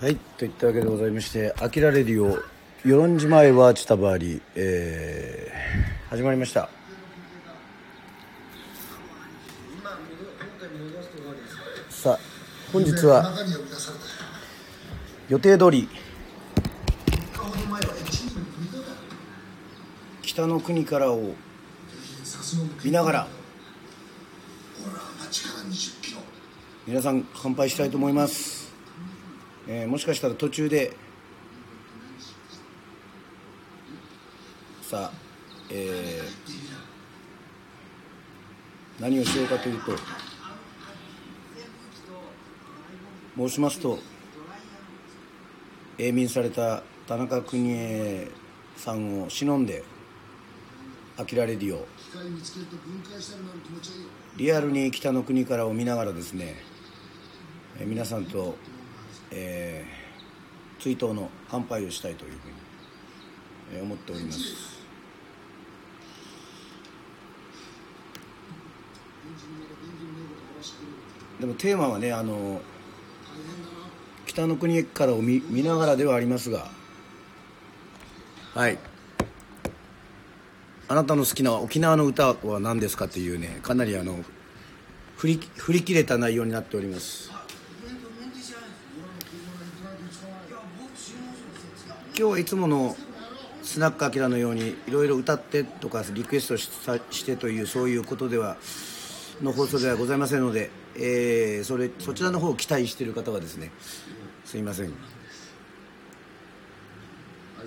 はいといったわけでございまして「あきらレディオ与論島へはチタバーリ」えー、始まりました。さあ本日は予定通り北の国からを見ながら皆さん乾杯したいと思います、えーもしかしたら途中でさあえー何をしようかというと申しますと永眠された田中邦衛さんを忍んで「あきらレディオ」リアルに北の国からを見ながらですね、皆さんと、えー追悼の乾杯をしたいというふうに、思っております。でもテーマはねあの北の国からを見見ながらではありますがはい。あなたの好きな沖縄の歌は何ですかっていうねかなりあの振り振り切れた内容になっております。今日はいつものスナックアキラのようにいろいろ歌ってとかリクエストしてというそういうことではの放送ではございませんので、えーそれそちらの方を期待している方はですねすいません。あい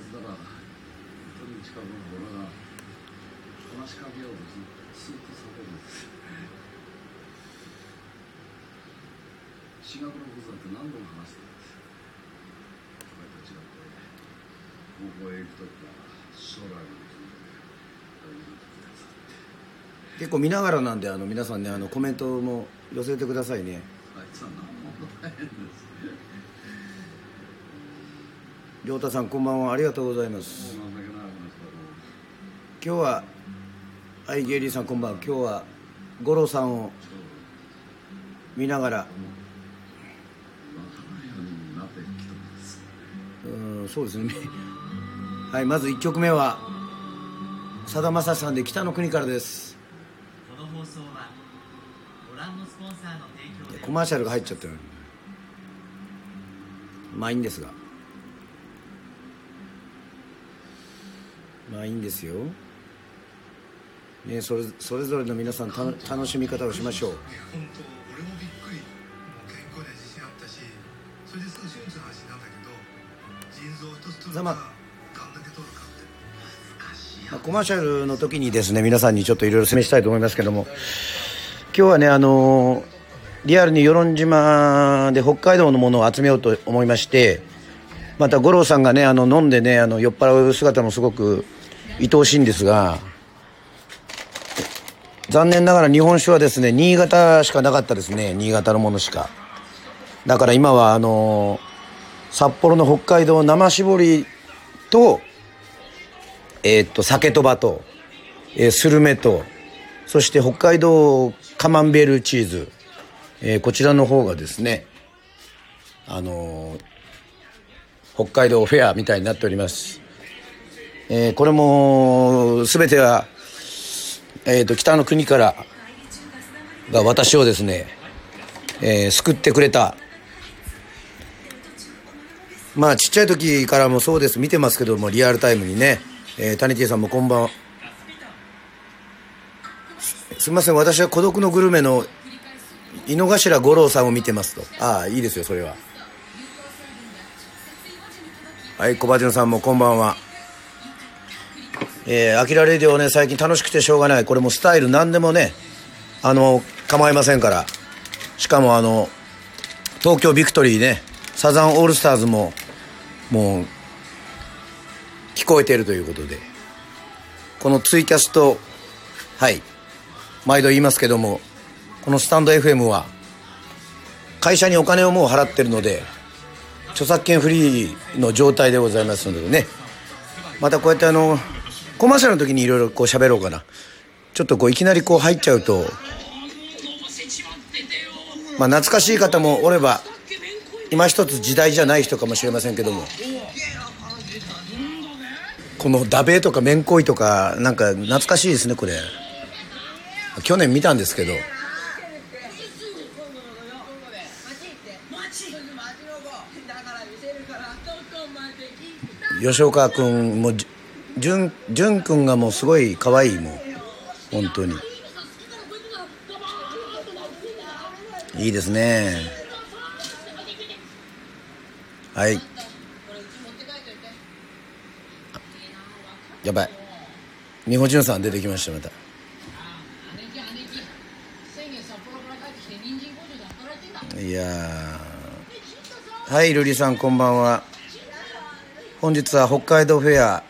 つなら本当に近くの俺が話しかけようとすス ーッと避けるんです進学のことだって何度も話してるんです俺たちがこれ高校へ行くときは将来のことで大事な時です結構見ながらなんであの皆さんねあのコメントも寄せてくださいね。亮太さんこんばんは。ありがとうございます。今日ははいゲイリーさんこんばんは。今日は五郎さんを見ながら。う。んそうですねはいまず1曲目はさだまさしさんで「北の国から」です。この放送はご覧のスポンサーの提供で。コマーシャルが入っちゃったよまあいいんですが。まあいいんですよ。ねそれそれぞれの皆さんた楽しみ方をしましょう。本当俺もびっくり。もう健康には自信あったしそれですぐ手術の話になったけど腎臓一つ取るまあコマーシャルの時にですね皆さんにちょっといろいろ説明したいと思いますけども。今日はねあのリアルに与論島で北海道のものを集めようと思いましてまた五郎さんがねあの飲んでねあの酔っ払う姿もすごく愛おしいんですが残念ながら日本酒はですね新潟しかなかったですね。新潟のものしか。だから今はあの札幌の北海道生搾りとえーっと酒とばと、えースルメとそして北海道カマンベールチーズ、えーこちらの方がですねあのー北海道フェアみたいになっております、えーこれも全ては、えっと北の国からが私をですね、えー救ってくれた。まあちっちゃい時からもそうです。見てますけどもリアルタイムにね、えー、谷ティさんもこんばんは。すすみません私は孤独のグルメの井の頭五郎さんを見てますと。ああいいですよそれは。はい小鉢野さんもこんばんは。えー、アキラレディオね最近楽しくてしょうがない。これもスタイル何でもねあの構いませんから。しかもあの東京ビクトリーねサザンオールスターズももう聞こえているということで。このツイキャストはい。毎度言いますけどもこのスタンド FM は会社にお金をもう払ってるので著作権フリーの状態でございますのでね。またこうやってあのコマーシャルの時にいろいろこう喋ろうかな。ちょっとこういきなりこう入っちゃうとまあ懐かしい方もおれば今一つ時代じゃない人かもしれませんけども。このダベとかめんこいとかなんか懐かしいですねこれ。去年見たんですけど。吉岡君もじゅんじゅん君がもうすごい可愛いもう本当に。いいですね。はい。やばい。日本人さん出てきましたまた。いやはい瑠璃さんこんばんは。本日は北海道フェア、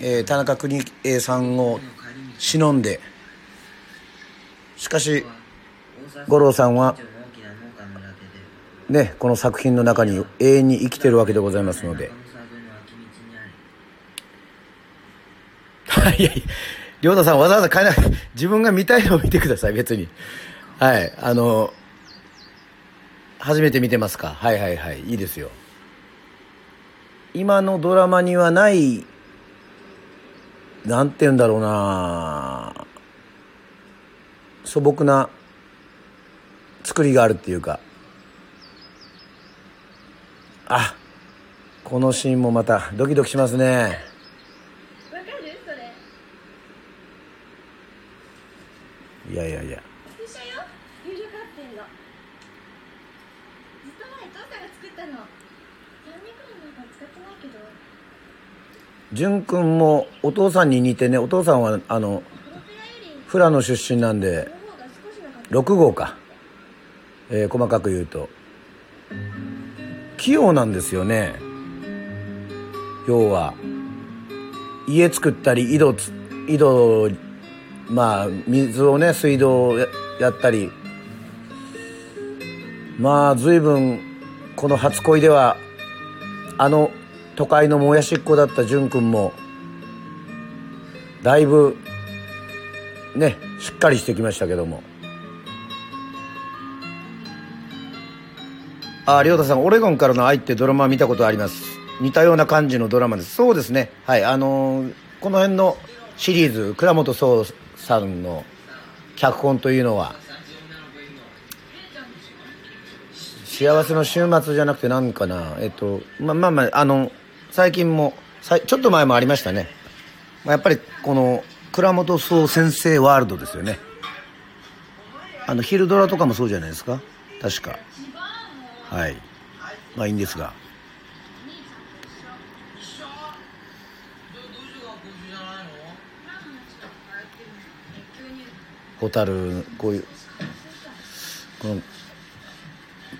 えー田中邦衛さんを忍んで。しかし五郎さんはねこの作品の中に永遠に生きてるわけでございますので中野沢沿いの脇道にありいやいや亮太さんわざわざ変えなくて自分が見たいのを見てください別に。はい。あの初めて見てますか？はいはいはい。いいですよ。今のドラマにはないなんて言うんだろうな。素朴な作りがあるっていうか。あこのシーンもまたドキドキしますねわかるそれいやいやいや。一緒よ。有力発展の。ずっと前父さんが作ったの。3年くらい前から使ってないけど。淳君もお父さんに似てね。お父さんはあの富良野出身なんでの方が少しなかった6号か、えー細かく言うと。器用なんですよね。要は家作ったり井戸つ井戸まあ水をね水道をややったり。まあ随分この初恋ではあの都会のもやしっ子だった淳君もだいぶねしっかりしてきましたけども。ああ亮太さんオレゴンからの愛ってドラマ見たことあります。似たような感じのドラマです。そうですね。はいあのーこの辺のシリーズ倉本壮さんの脚本というのは幸せの週末じゃなくて何かなえっとままあまああの最近もさいちょっと前もありましたね。まあやっぱりこの倉本壮先生ワールドですよね。あの昼ドラとかもそうじゃないですか。確か。はい。まあいいんですが。ホタルこういうこの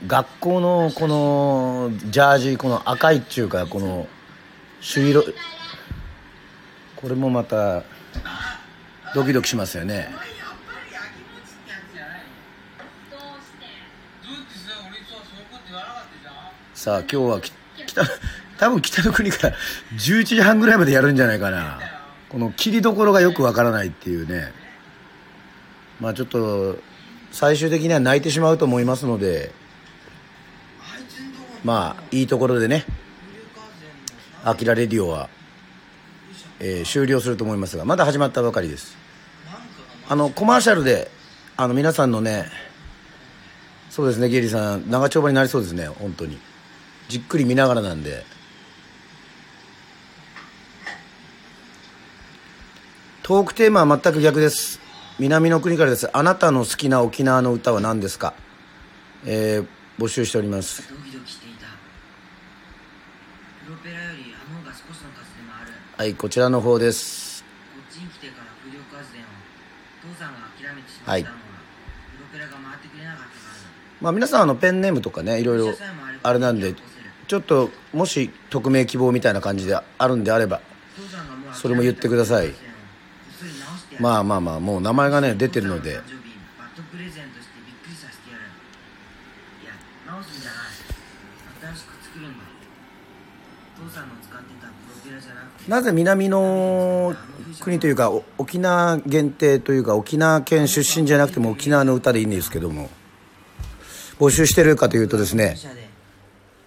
学校のこのジャージこの赤いっちゅうかこの朱色これもまたドキドキしますよね。さあ今日は北多分北の国から11時半ぐらいまでやるんじゃないかな。この切りどころがよくわからないっていうね。まあちょっと最終的には泣いてしまうと思いますのでまあいいところでね「アキラレディオは」えー終了すると思いますがまだ始まったばかりです。あのコマーシャルであの皆さんのねそうですねゲイリーさん長丁場になりそうですね本当に。じっくり見ながらなんで。トークテーマは全く逆です。南の国からです。あなたの好きな沖縄の歌は何ですか？えー募集しております。ドキドキしていた。プロペラよりあの方が少しの数でもある。はいこちらの方です。こっちに来てから風力発電を。父さんが諦めてしまはいったのは、プロペラが回ってくれなかったからだ。まあ皆さんあのペンネームとかねいろいろあれなんでちょっともし匿名希望みたいな感じであるんであればそれも言ってくださいまあまあまあもう名前がね出てるので。なぜ南の国というか沖縄限定というか沖縄県出身じゃなくても沖縄の歌でいいんですけども募集してるかというとですね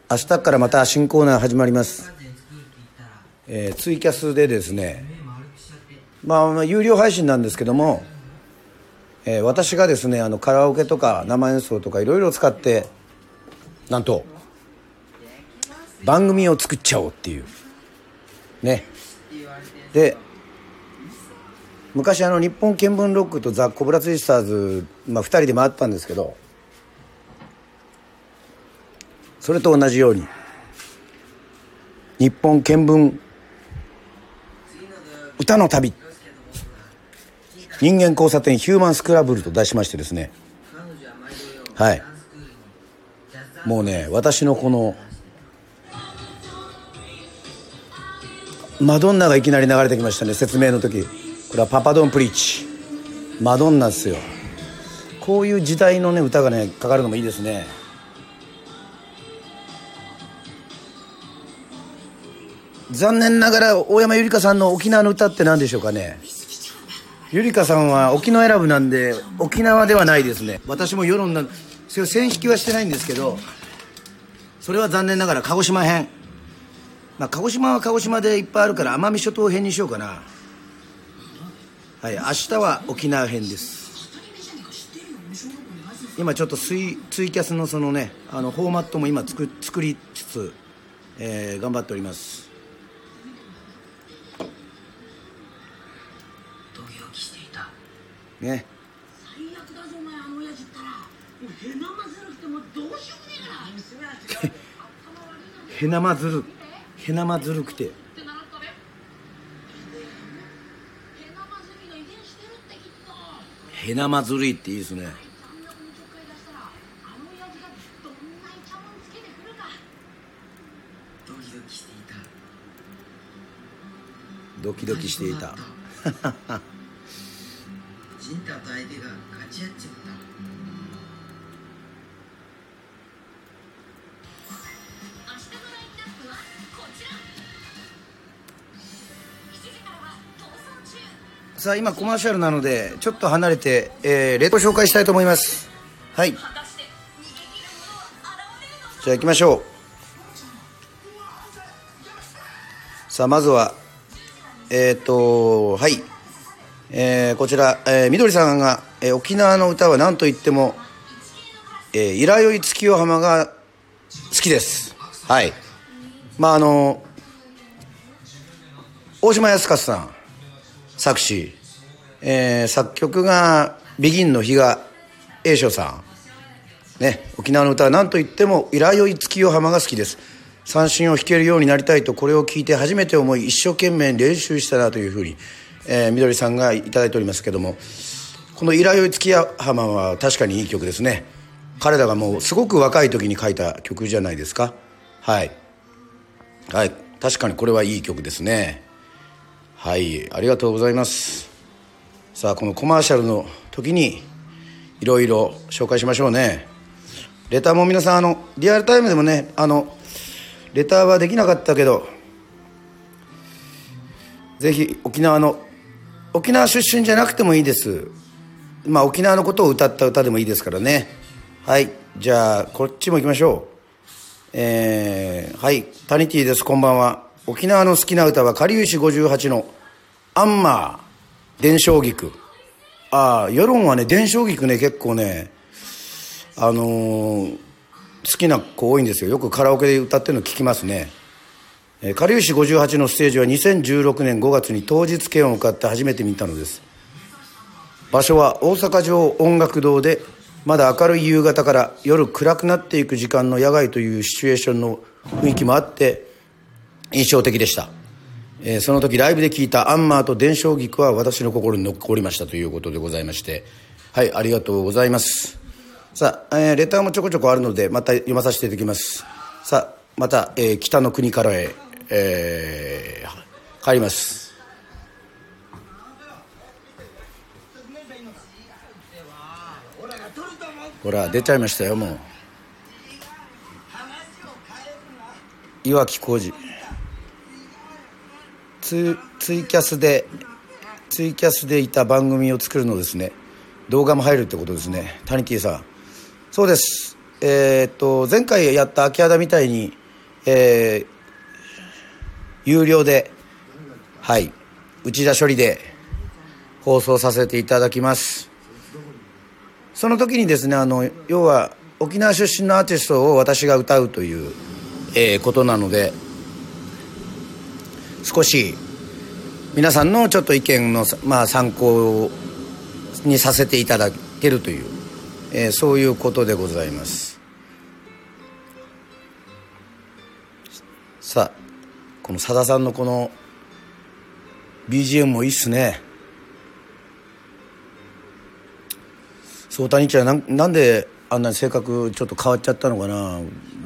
明日からまた新コーナー始まりますえーツイキャスでですね、まあ、有料配信なんですけども、えー私がですねあのカラオケとか生演奏とかいろいろ使ってなんと番組を作っちゃおうっていう。ね。で昔あの日本見聞ロックとザ・コブラツイスターズ、まあ、2人で回ったんですけどそれと同じように日本見聞歌の旅。人間交差点ヒューマンスクラブルと題しましてですね。はい。もうね私のこのマドンナがいきなり流れてきましたね。説明の時。これはパパドンプリーチ。マドンナですよ。こういう時代のね歌がねかかるのもいいですね。残念ながら大山ゆりかさんの沖縄の歌って何でしょうかね。ゆりかさんは沖縄選ぶなんで沖縄ではないですね。私も世論なんそれを線引きはしてないんですけどそれは残念ながら鹿児島編。まあ鹿児島は鹿児島でいっぱいあるから奄美諸島編にしようかな。はい明日は沖縄編です。今ちょっとツイツイキャスのそのねあのフォーマットも今作作りつつ、えー頑張っております。ね。最悪だぞお前あの親父ったらもうへなまずるくてもうどうしようもねえからへなまずるへなまずるくてへなまずるってきっとへなまずるいっていいですね。300にちょっかい出した。らあの親父がどんなイチャモンつけてくるかドキドキ。していたドキドキしていたジンタと相手が勝ち合っちゃった。明日のラインナップはこちら。7時からは逃走中。さあ今コマーシャルなのでちょっと離れて、えー、レートを紹介したいと思います。はい。じゃあ行きましょう。さあまずはえっ、とはいえーこちら、えーみどりさんが、えー沖縄の歌は何と言っても「えー、イラヨイ月夜浜」が好きです。はい。まああの大島康勝さん作詞、えー作曲がビギンの比嘉栄翔さん。ね、沖縄の歌は何と言っても「イラヨイ月夜浜」が好きです。三振を弾けるようになりたいとこれを聞いて初めて思い一生懸命練習したなというふうに、えーみどりさんがいただいておりますけどもこの「イラヨイ月夜浜」は確かにいい曲ですね。彼らがもうすごく若い時に書いた曲じゃないですか。はい。はい。確かにこれはいい曲ですね。はい。ありがとうございます。さあこのコマーシャルの時にいろいろ紹介しましょうね。レターも皆さんあのリアルタイムでもねあのレターはできなかったけどぜひ沖縄の沖縄出身じゃなくてもいいです。まあ沖縄のことを歌った歌でもいいですからね。はい。じゃあこっちも行きましょう。えー、はい。タニティです。こんばんは。沖縄の好きな歌はかりゆし58の「アンマー。伝承菊」ああ世論はね伝承菊ね結構ねあのー好きな子多いんですよ。よくカラオケで歌ってるの聞きますね。かりゆし58のステージは2016年5月に当日券を買って初めて見たのです。場所は大阪城音楽堂でまだ明るい夕方から夜暗くなっていく時間の野外というシチュエーションの雰囲気もあって印象的でした、えーその時ライブで聴いたアンマーと伝承菊は私の心に残りましたということでございましてはいありがとうございます。さあ、えーレターもちょこちょこあるのでまた読まさせていただきます。さあまた、えー北の国からへ、えー帰ります。ほら出ちゃいましたよもう。岩城浩二ツツイキャスでツイキャスでいた番組を作るのですね。動画も入るってことですね。タニティさん。そうです。えーっと、前回やった秋葉田みたいに、えー有料で、はい、内田処理で放送させていただきます。その時にですね、あの、要は、沖縄出身のアーティストを私が歌うという、えーことなので、少し、皆さんのちょっと意見の、まあ、参考にさせていただけるという、えーそういうことでございます。さあ、このさださんのこの BGM もいいっすね。そう谷ちゃんなんなんであんなに性格ちょっと変わっちゃったのかな。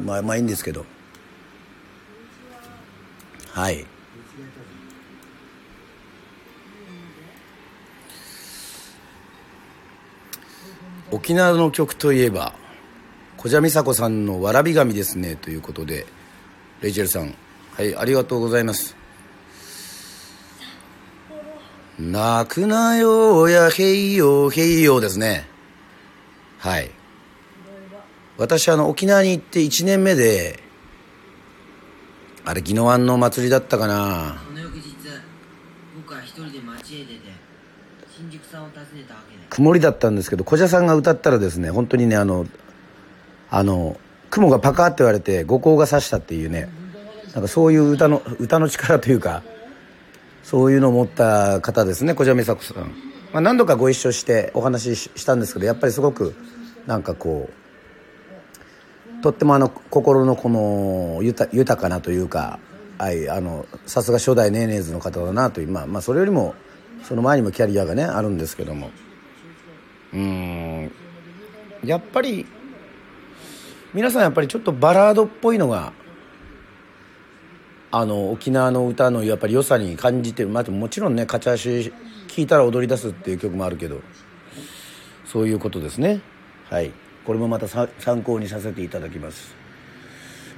まあまあいいんですけど。はい。沖縄の曲といえば小蛇美佐子さんの「わらび神ですね」ということでレイチェルさんはいありがとうございます。泣くなよやへいよへいよですね。はい。私あの沖縄に行って1年目であれ宜野湾の祭りだったかな。その翌日僕は一人で街へ出て新宿さんを訪ねたわけで。曇りだったんですけど小蛇さんが歌ったらですね本当にねあのあの雲がパカーって言われて五光が差したっていうねなんかそういう歌の歌の力というかそういうのを持った方ですね小蛇美佐子さん、まあ、何度かご一緒してお話ししたんですけどやっぱりすごくなんかこうとってもあの心のこの豊豊かなというかはいあのさすが初代ネーネーズの方だなというまあまあそれよりもその前にもキャリアがねあるんですけども。うん。やっぱり皆さんやっぱりちょっとバラードっぽいのがあの沖縄の歌のやっぱり良さに感じて、まあ、もちろんね勝ち足聴いたら踊り出すっていう曲もあるけどそういうことですね。はい。これもまた参考にさせていただきます、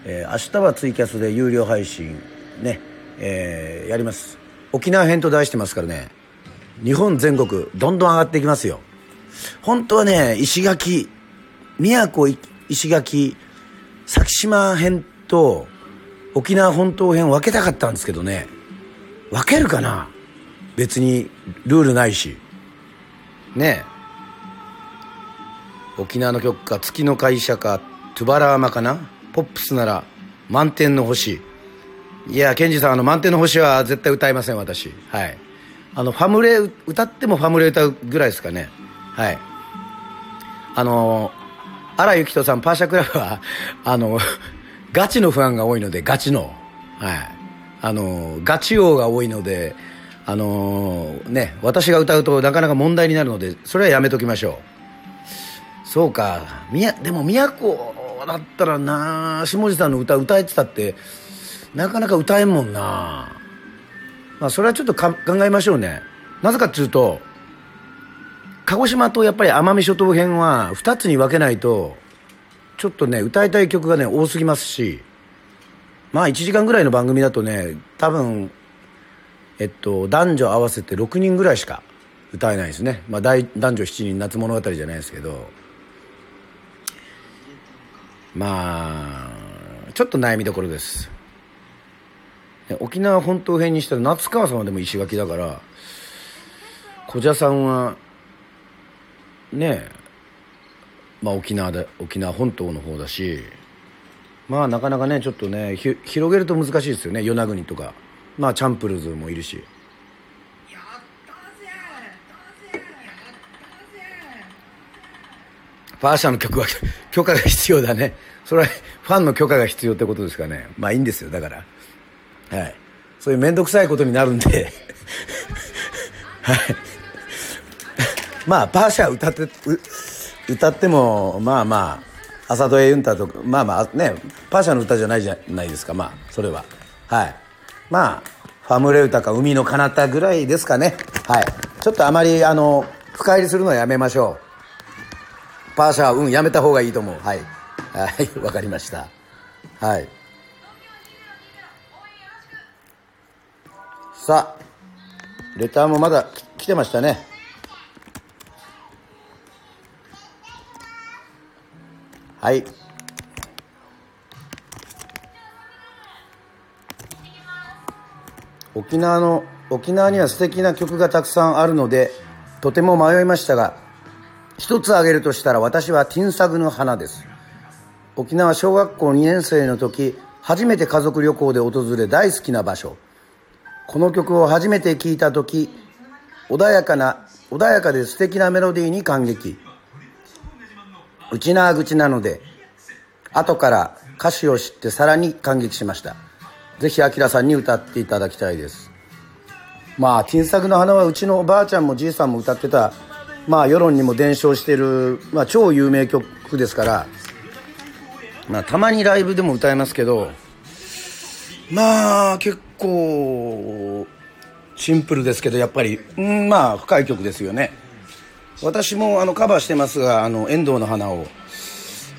えー明日はツイキャスで有料配信ね、えーやります。沖縄編と題してますからね。日本全国どんどん上がっていきますよ。本当はね石垣宮古石垣先島編と沖縄本島編分けたかったんですけどね。分けるかな？別にルールないし。ねえ。沖縄の曲か月の会社かトゥバラーマかな？ポップスなら満天の星。いやケンジさんあの満天の星は絶対歌いません私。はい。あのファムレ歌ってもファムレ歌うぐらいですかね。はい。あの荒井幸人さんパーシャクラブはあのガチのファンが多いのでガチの。はい。あのガチ王が多いのであのね私が歌うとなかなか問題になるのでそれはやめときましょう。そうか。みやでも宮古だったらな下地さんの歌歌えてたってなかなか歌えんもんな。まあそれはちょっと考えましょうね。なぜかっていうと鹿児島とやっぱり奄美諸島編は2つに分けないとちょっとね歌いたい曲がね多すぎますしまあ1時間ぐらいの番組だとね多分えっと男女合わせて6人ぐらいしか歌えないですね、まあ、大男女7人夏物語じゃないですけど。まあちょっと悩みどころです。沖縄本島編にしたら夏川さんはでも石垣だから小蛇さんはねえまあ沖縄で沖縄本島の方だしまあなかなかねちょっとねひ広げると難しいですよね。与那国とか。まあチャンプルーズもいるし。パーシャの曲は許可が必要だね。それはファンの許可が必要ってことですかね。まあいいんですよだから。はい。そういう面倒くさいことになるんで。はい。まあパーシャ歌ってう歌ってもまあまあ朝戸エユンタとかまあまあねパーシャの歌じゃないじゃないですかまあそれは。はい。まあファムレ歌か海の彼方ぐらいですかね。はい。ちょっとあまりあの深入りするのはやめましょう。パーシャはうんやめた方がいいと思う。はい。はいわかりました。はい。さあレターもまだ来てましたね。はい。沖縄の沖縄には素敵な曲がたくさんあるのでとても迷いましたが一つ挙げるとしたら私は「ティンサグの花」です。沖縄小学校2年生の時初めて家族旅行で訪れ大好きな場所。この曲を初めて聴いた時穏やかな穏やかで素敵なメロディーに感激。内縄口なので後から歌詞を知ってさらに感激しました。ぜひアキラさんに歌っていただきたいです。まあ「ティンサグの花」はうちのおばあちゃんもじいさんも歌ってたまあ世論にも伝承してる、まあ、超有名曲ですからまあたまにライブでも歌いますけどまあ結構シンプルですけどやっぱりうんまあ深い曲ですよね。私もあのカバーしてますがあの遠藤の花を。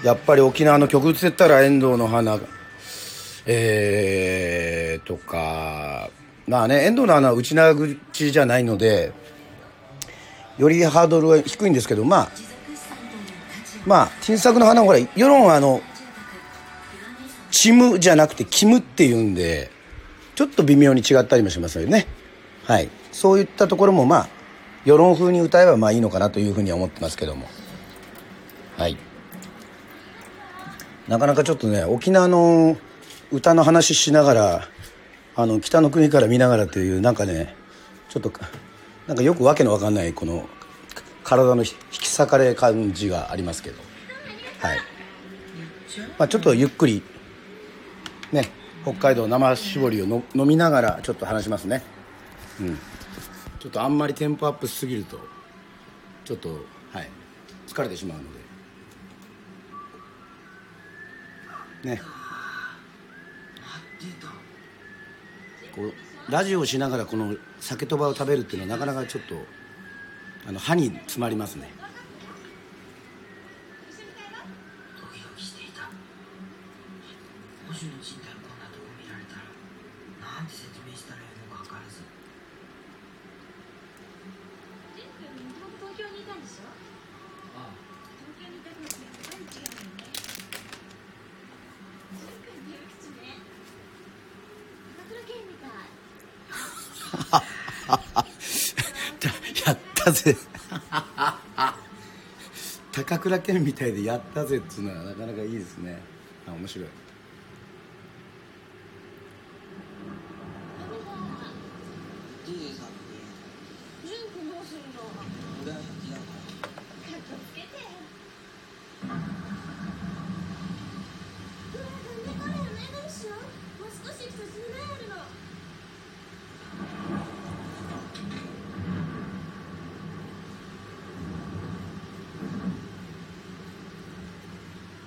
やっぱり沖縄の曲って言ったら遠藤の花。えー、とか。まあね遠藤の花は内縄口じゃないのでよりハードルは低いんですけどまあまあ新作の花はほら世論はあのチムじゃなくてキムっていうんでちょっと微妙に違ったりもしますよね。はい。そういったところもまあ世論風に歌えばまあいいのかなというふうには思ってますけども。はい。なかなかちょっとね沖縄の歌の話しながらあの北の国から見ながらというなんかねちょっとなんかよくわけのわかんないこの体の引き裂かれ感じがありますけど。はい、まあ、ちょっとゆっくりね北海道生搾りをの飲みながらちょっと話しますね。うん。ちょっとあんまりテンポアップしすぎるとちょっとはい疲れてしまうので。ね。こうラジオをしながらこの酒とばを食べるっていうのはなかなかちょっとあの歯に詰まりますねドキドキしていた星の賃貸こんなとこ見られたらなんて説明したらいいのか分からずジン君もともと東京にいたんでしょああ東京にいた時と何違うのねジン君っていう口ね高倉健みたい やったぜ。高倉健みたいでやったぜっつうのはなかなかいいですね。あ面白いジュジュさんってジン君どうするの俺は違うからかっこつけてうわなんで彼のねどうしようもう少し行くと10年あるの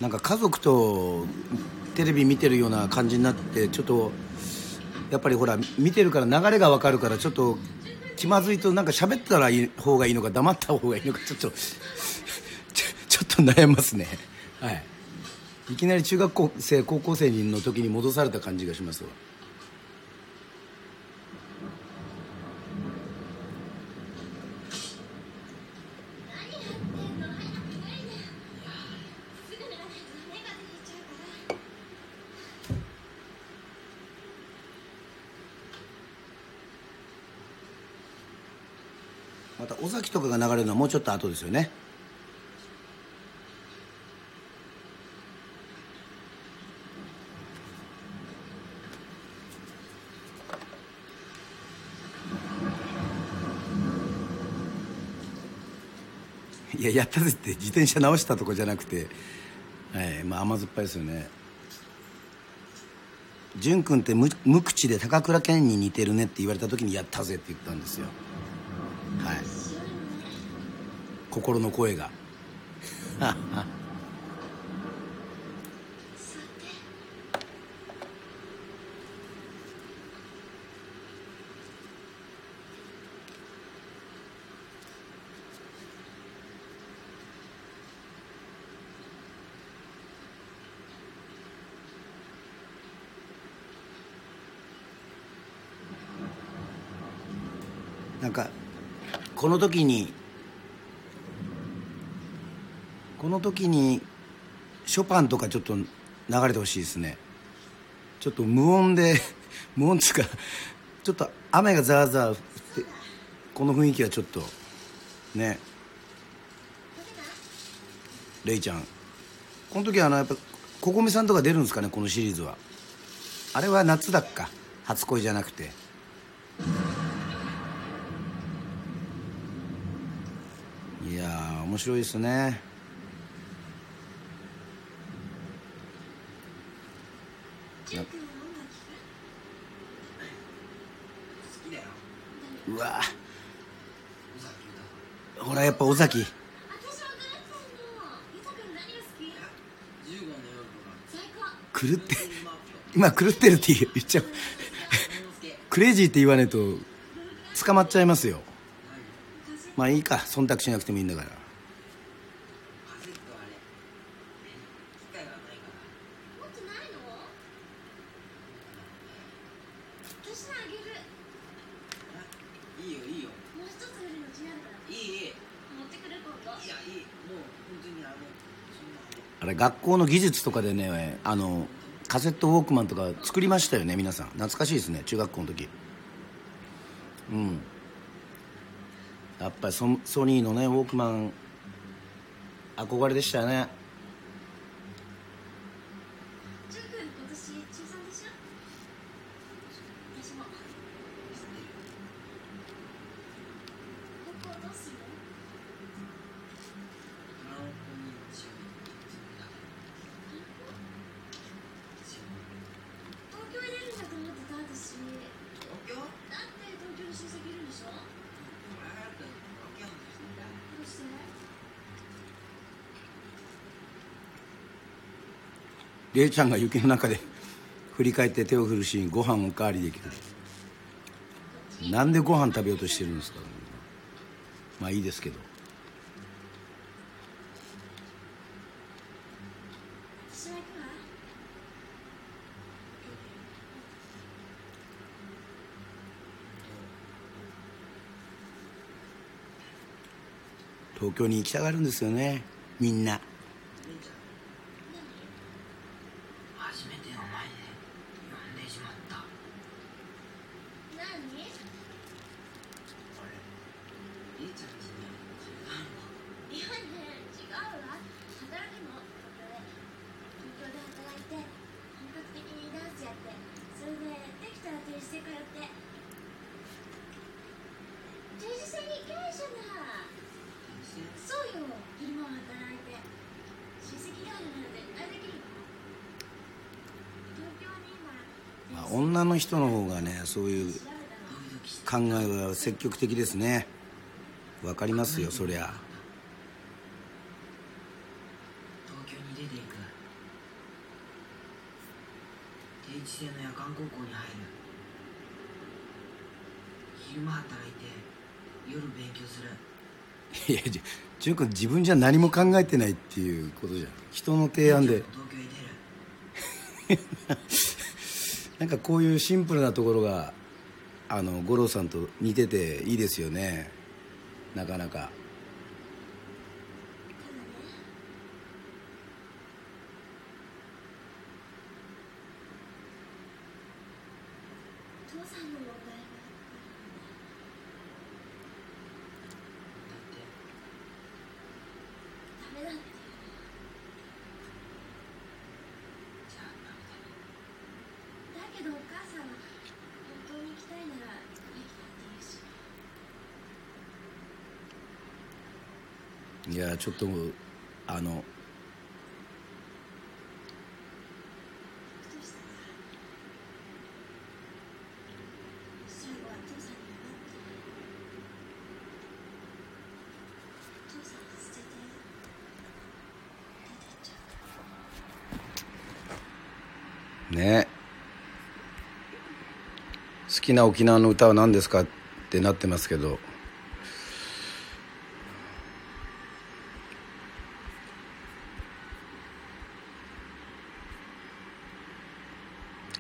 なんか家族とテレビ見てるような感じになってちょっとやっぱりほら見てるから流れが分かるからちょっと気まずいとなんか喋ったらいい方がいいのか黙った方がいいのかちょっとちょちょっと悩ますね。はい。いきなり中学校生高校生の時に戻された感じがしますわすぐ寝らないと目が出ちゃうからまた尾崎とかが流れるのはもうちょっと後ですよね。いややったぜって自転車直したとこじゃなくて、はいまあ、甘酸っぱいですよね。潤君って無無口で高倉健に似てるねって言われた時にやったぜって言ったんですよ。はい。心の声が。なんかこの時にこの時にショパンとかちょっと流れてほしいですね。ちょっと無音で 無音っつうかちょっと雨がザーザー降ってこの雰囲気はちょっとね。レイちゃん。この時はあのやっぱココミさんとか出るんですかねこのシリーズは。あれは夏だっか。初恋じゃなくて。いや面白いですねジュン君は音楽好きだようわ。ほらやっぱ尾崎。狂って今狂ってるって言っちゃう。クレイジーって言わねえと捕まっちゃいますよ。まあいいか忖度しなくてもいいんだからカセットあれ機械がないから持ってないの私のあげるいいよいいよもう一つ売るの気になるからいいいい持ってくる今度いやいいもう本当にあのそんなあれあれ学校の技術とかでねあのカセットウォークマンとか作りましたよね皆さん。懐かしいですね中学校の時。うん。やっぱりソソニーのねウォークマン憧れでしたよねジュン君今年中3でしょ私も高校どうするのトランポリンチームだ東京入れるんだと思ってた私東京だって東京に親戚いるんでしょこれだって東京の人だどうしてレイちゃんが雪の中で 振り返って手を振るシーンご飯おかわりできる。なんでご飯食べようとしてるんですかまあいいですけど。東京に行きたがるんですよね。みんな姉ちゃん初めての前で呼んでしまった何あれ姉ちゃんちに違うのいやね違うわ働くの東京で東京で働いて本格的にダンスやってそれでできたら定時制通って定時制に行けないじゃないそうよ昼間は働いて親戚があるなら絶対できるわ東京に今まあ、女の人の方がねそういう調べたのドキドキして考えは積極的ですね。わかりますよそりゃ。東京に出ていく。定時制の夜間高校に入る。昼間働いて夜勉強する。いや純君自分じゃ何も考えてないっていうことじゃん。人の提案で。なんかこういうシンプルなところがあの五郎さんと似てていいですよね。なかなか。父さんの問題。がダメだってじゃあだけどお母さんは本当に行きたいなら行きたって言うしいやちょっとあのね。好きな沖縄の歌は何ですかってなってますけど。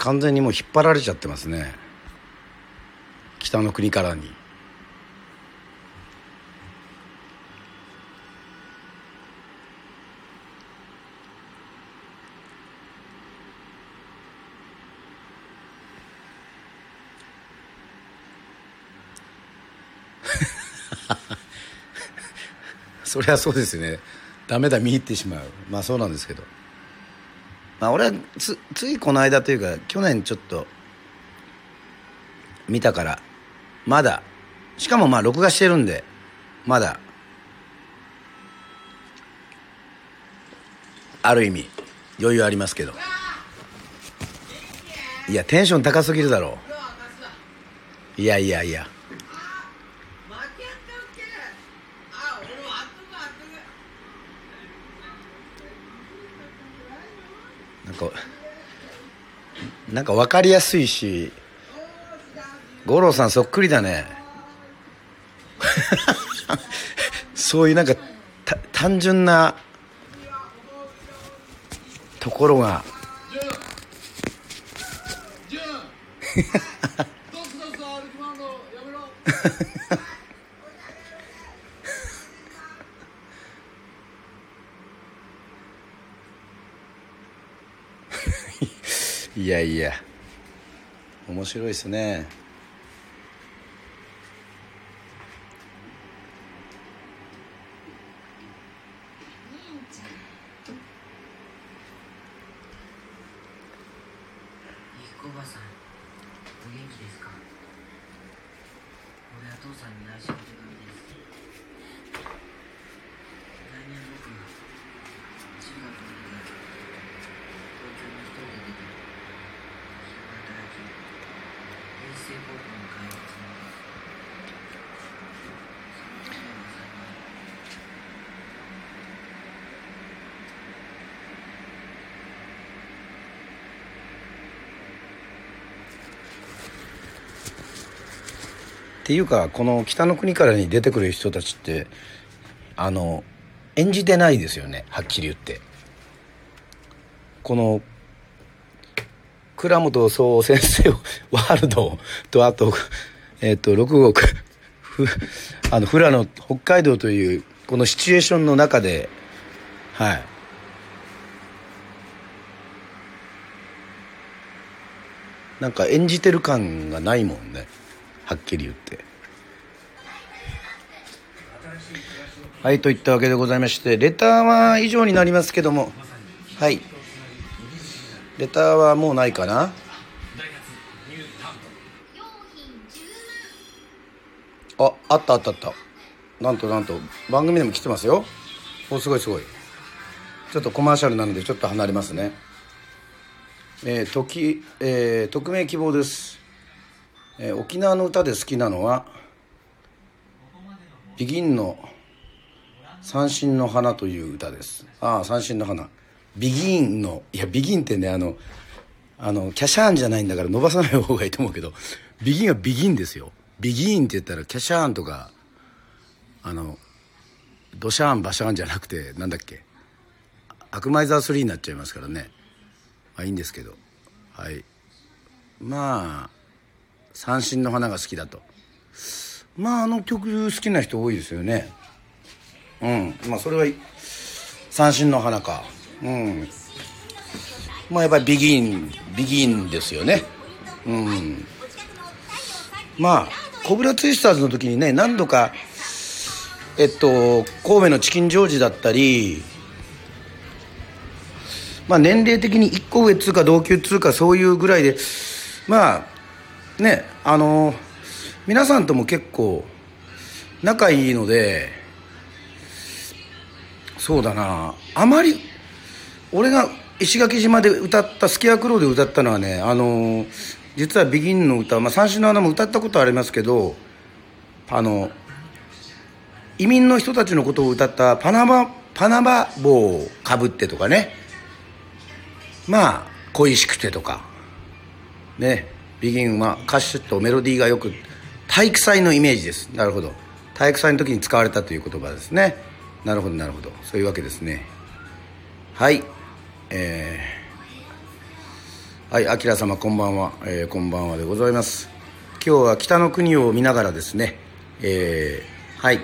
完全にもう引っ張られちゃってますね。北の国からに。そりゃそうですよね。ダメだ見入ってしまう。まあそうなんですけど。まあ俺はつついこの間というか去年ちょっと見たからまだしかもまあ録画してるんでまだある意味余裕ありますけど。いやテンション高すぎるだろう。いやいやいやなんかなんか分かりやすいし五郎さんそっくりだね。そういうなんかた単純なところが 白いですねゆきこおばさんお元気ですか俺は父さんに内緒の手紙です来年僕が中学まで東京に一人で出て働き平成高校に通うつもりですその時のおばさんにっていうかこの北の国からに出てくる人たちってあの演じてないですよねはっきり言って。この倉本総先生 ワールドとあとえっ、と6号ふあの富良野北海道というこのシチュエーションの中ではい。なんか演じてる感がないもんね。はっきり言って。はいといったわけでございましてレターは以上になりますけども。はい。レターはもうないかな。ああったあったあった。なんとなんと。番組でも来てますよ。おすごいすごい。ちょっとコマーシャルなのでちょっと離れますね。えー、時、えー、匿名希望です、えー沖縄の歌で好きなのはビギンの三振の花という歌です。ああ三振の花。ビギンのいやビギンってねあのあのキャシャーンじゃないんだから伸ばさない方がいいと思うけどビギンはビギンですよ。ビギンって言ったらキャシャーンとかあのドシャーンバシャーンじゃなくてなんだっけ。アクマイザー3になっちゃいますからね。まあいいんですけど。はい。まあ三振の花が好きだと。まああの曲好きな人多いですよね。うん。まあそれは三振の花か。うん。まあやっぱりビギンビギンですよね。うん。まあコブラツイスターズの時にね何度かえっと神戸のチキンジョージだったりまあ年齢的に1個上っつうか同級っつうかそういうぐらいでまあねあの皆さんとも結構仲いいのでそうだな。あまり俺が石垣島で歌った「スキアクロー」で歌ったのはねあの実は「ビギンの歌、まあ、三種の穴も歌ったことありますけどあの移民の人たちのことを歌ったパナマパナマ帽をかぶってとかね。まあ恋しくてとか。ね。ビギンは歌詞とメロディーがよく体育祭のイメージです。なるほど。体育祭の時に使われたという言葉ですね。なるほどなるほど。そういうわけですね。はい。えー、はい、あきら様こんばんは、えー、こんばんはでございます。今日は北の国を見ながらですね。えー、はい。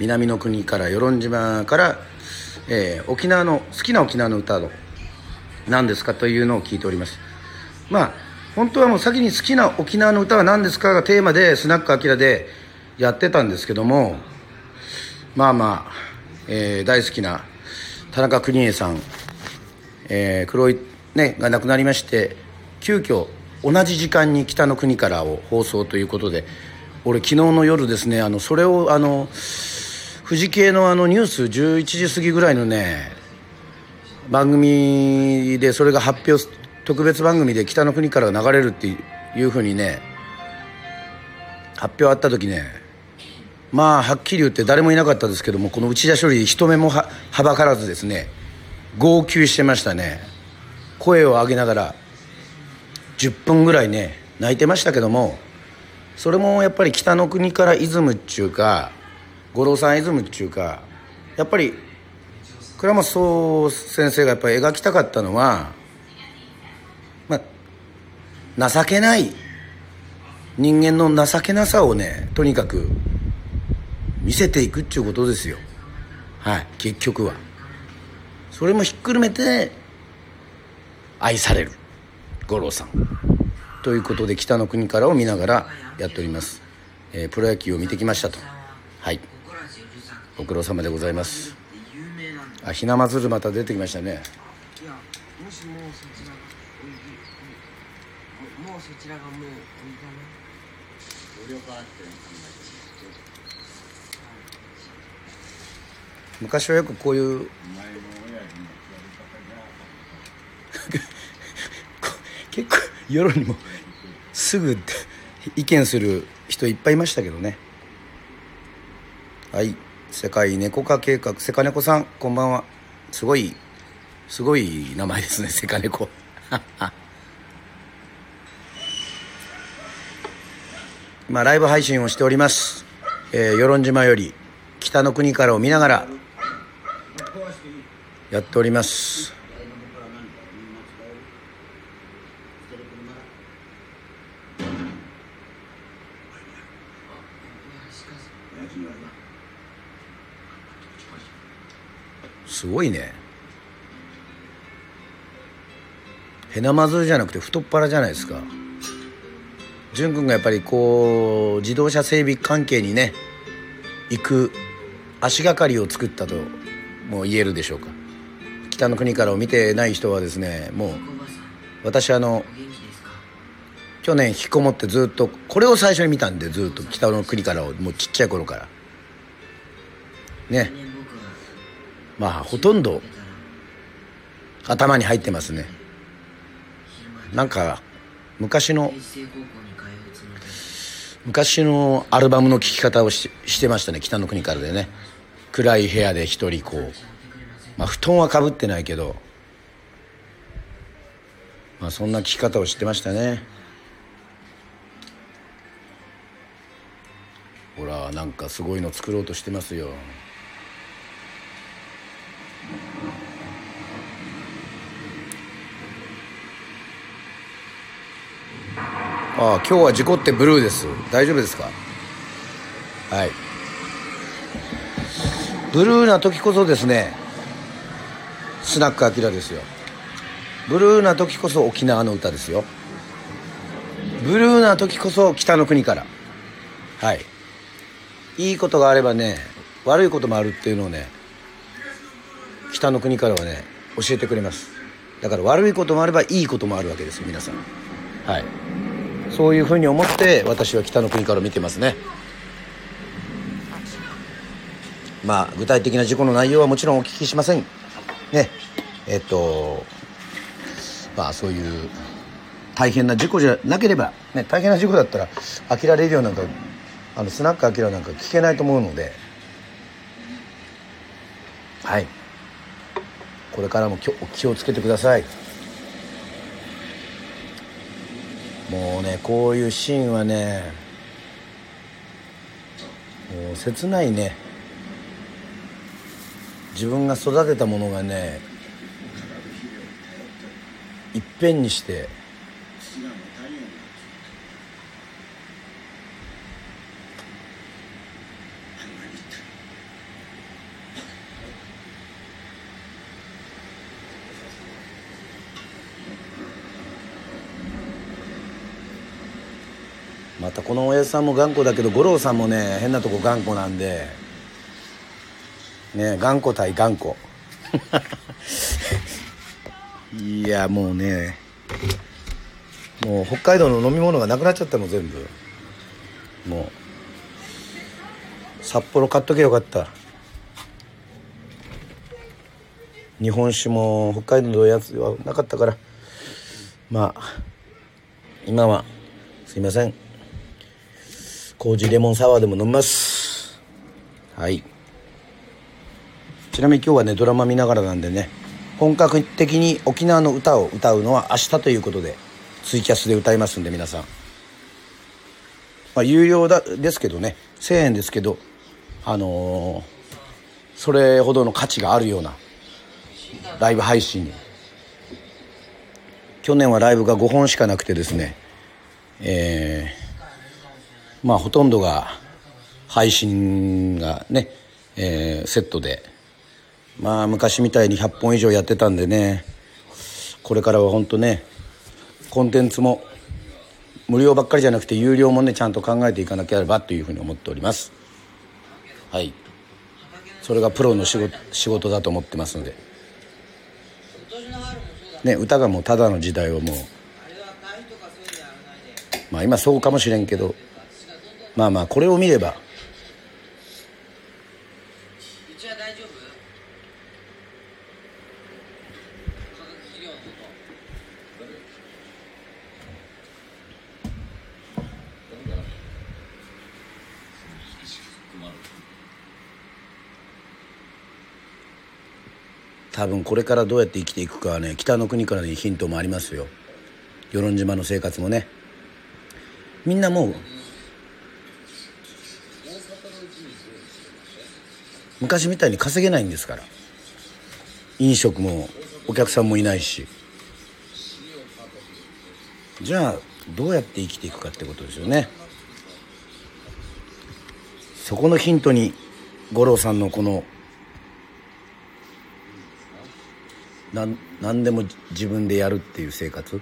南の国から与論島から、えー、沖縄の好きな沖縄の歌の何ですかというのを聞いております。まあ本当はもう先に好きな沖縄の歌は何ですかがテーマでスナックあきらでやってたんですけどもまあまあ、えー大好きな田中邦衛さん、えー黒いねが亡くなりまして急遽同じ時間に「北の国から」を放送ということで俺昨日の夜ですねあのそれをあの富士系のあのニュース11時過ぎぐらいのね番組でそれが発表特別番組で「北の国から」流れるっていうふうにね発表あった時ねまあはっきり言って誰もいなかったですけどもこの内田処理人目もはばからずですね号泣してましたね。声を上げながら10分ぐらいね泣いてましたけどもそれもやっぱり北の国からイズムっちゅうか五郎さんイズムっちゅうかやっぱり倉本総先生がやっぱり描きたかったのは情けない。人間の情けなさをねとにかく見せていくっていうことですよ。はい。結局は。それもひっくるめて愛される。五郎さん。ということで北の国からを見ながらやっております、えープロ野球を見てきましたと。はい。ご苦労様でございます。あひな祭りまた出てきましたねいやもしもうそちらがおいでももうそちらがもうおいだな俺を払って考昔はよくこういう結構世論にもすぐ意見する人いっぱいいましたけどね。はい。世界猫化計画。セカネコさんこんばんは。すごいすごい名前ですね。セカネコ今ライブ配信をしております、えー、与論島より北の国からを見ながらやっております。すごいね。へなまずじゃなくて太っ腹じゃないですか。淳君がやっぱりこう自動車整備関係にね行く足がかりを作ったともう言えるでしょうか。北の国からを見てない人はですねもう私あの去年引きこもってずっとこれを最初に見たんでずっと北の国からをもうちっちゃい頃から。ね。まあほとんど頭に入ってますね。なんか昔の昔のアルバムの聴き方をししてましたね北の国からでね。暗い部屋で一人こう、まあ、布団はかぶってないけどまあそんな聴き方をしてましたね。ほらなんかすごいの作ろうとしてますよ。ああ今日は事故ってブルーです。大丈夫ですか？はい。ブルーな時こそですねスナックアキラですよ。ブルーな時こそ沖縄の歌ですよ。ブルーな時こそ北の国から。はい。いいことがあればね悪いこともあるっていうのをね北の国からはね教えてくれます。だから悪いこともあればいいこともあるわけです皆さん。はい。そういうふうに思って私は北の国から見てますね。まあ具体的な事故の内容はもちろんお聞きしません。ね。えっとまあそういう大変な事故じゃなければ、ね、大変な事故だったら「アキラレディオ」なんかあのスナックアキラなんか聞けないと思うので。はい。これからもきょ気をつけてください。もうねこういうシーンはねもう切ないね。自分が育てたものがねいっぺんにしてまたこの親父さんも頑固だけど五郎さんもね変なとこ頑固なんでね頑固対頑固。いやもうね。もう北海道の飲み物がなくなっちゃったの全部。もう。札幌買っとけよかった。日本酒も北海道のやつはなかったから。まあ今はすいません。麹レモンサワーでも飲みます。はいちなみに今日はねドラマ見ながらなんでね本格的に沖縄の歌を歌うのは明日ということでツイキャスで歌いますんで皆さん。まあ有料だですけどね1000円ですけどあのーそれほどの価値があるようなライブ配信。に去年はライブが5本しかなくてですねえーまあほとんどが配信がね、えーセットでまあ昔みたいに100本以上やってたんでね。これからは本当ねコンテンツも無料ばっかりじゃなくて有料もねちゃんと考えていかなければというふうに思っております。はい。それがプロの仕事仕事だと思ってますので。ね歌がもうただの時代をもうまあ今そうかもしれんけどまあまあこれを見ればうちは大丈夫化学肥料のこと多分これからどうやって生きていくかはね北の国からのヒントもありますよ。与論島の生活もね。みんなもう昔みたいに稼げないんですから。飲食もお客さんもいないし。じゃあどうやって生きていくかってことですよね。そこのヒントに五郎さんのこのなん何でも自分でやるっていう生活？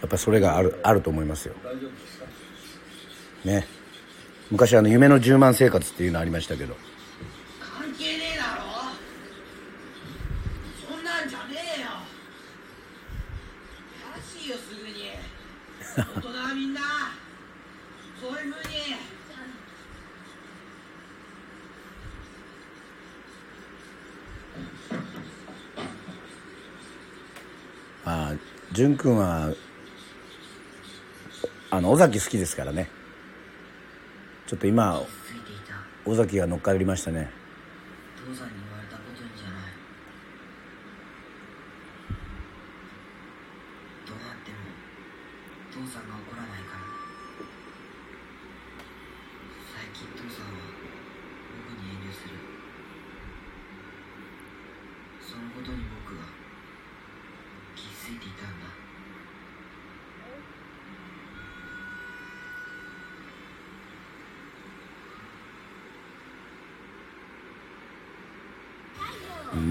やっぱそれがあるあると思いますよ。ね。昔あの夢の10万生活っていうのありましたけど。関係ねえだろ。そんなんじゃねえよ。らしいよすぐに 大人はみんなそういうふうにまあ淳君はあの尾崎好きですからね。ちょっと今尾崎が乗っかりましたね父さんに言われたことにじゃないどうやっても父さんが怒らないから最近父さんは僕に遠慮するそのことに僕が気づいていたんだ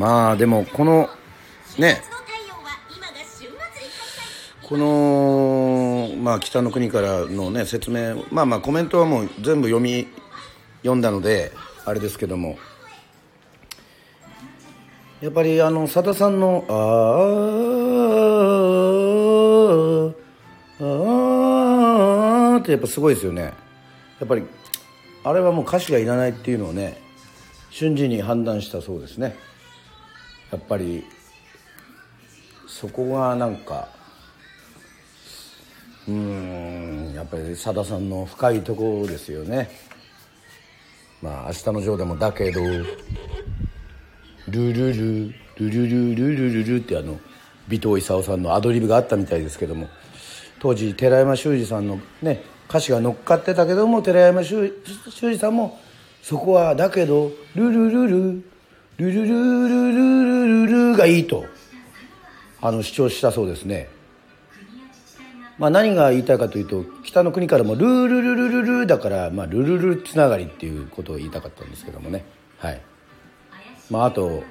まあでもこのねこのまあ北の国からのね説明まあまあコメントはもう全部読み読んだのであれですけども。やっぱりあのさださんの「あーああ」ってやっぱすごいですよね。やっぱりあれはもう歌詞がいらないっていうのをね瞬時に判断したそうですね。やっぱりそこがなんかうんやっぱりさださんの深いところですよね。まあ「明日のジョー」でもだけど「ルルルルルルルルルル」ってあの尾藤勲さんのアドリブがあったみたいですけども当時寺山修司さんのね歌詞が乗っかってたけども寺山修修司さんもそこは「だけどルルルルルルルルルルルル」がいいとあの主張したそうですね。まあ、何が言いたいかというと北の国からも「ルルルルルル」だから、まあ、ルルルつながりっていうことを言いたかったんですけどもねはいまああと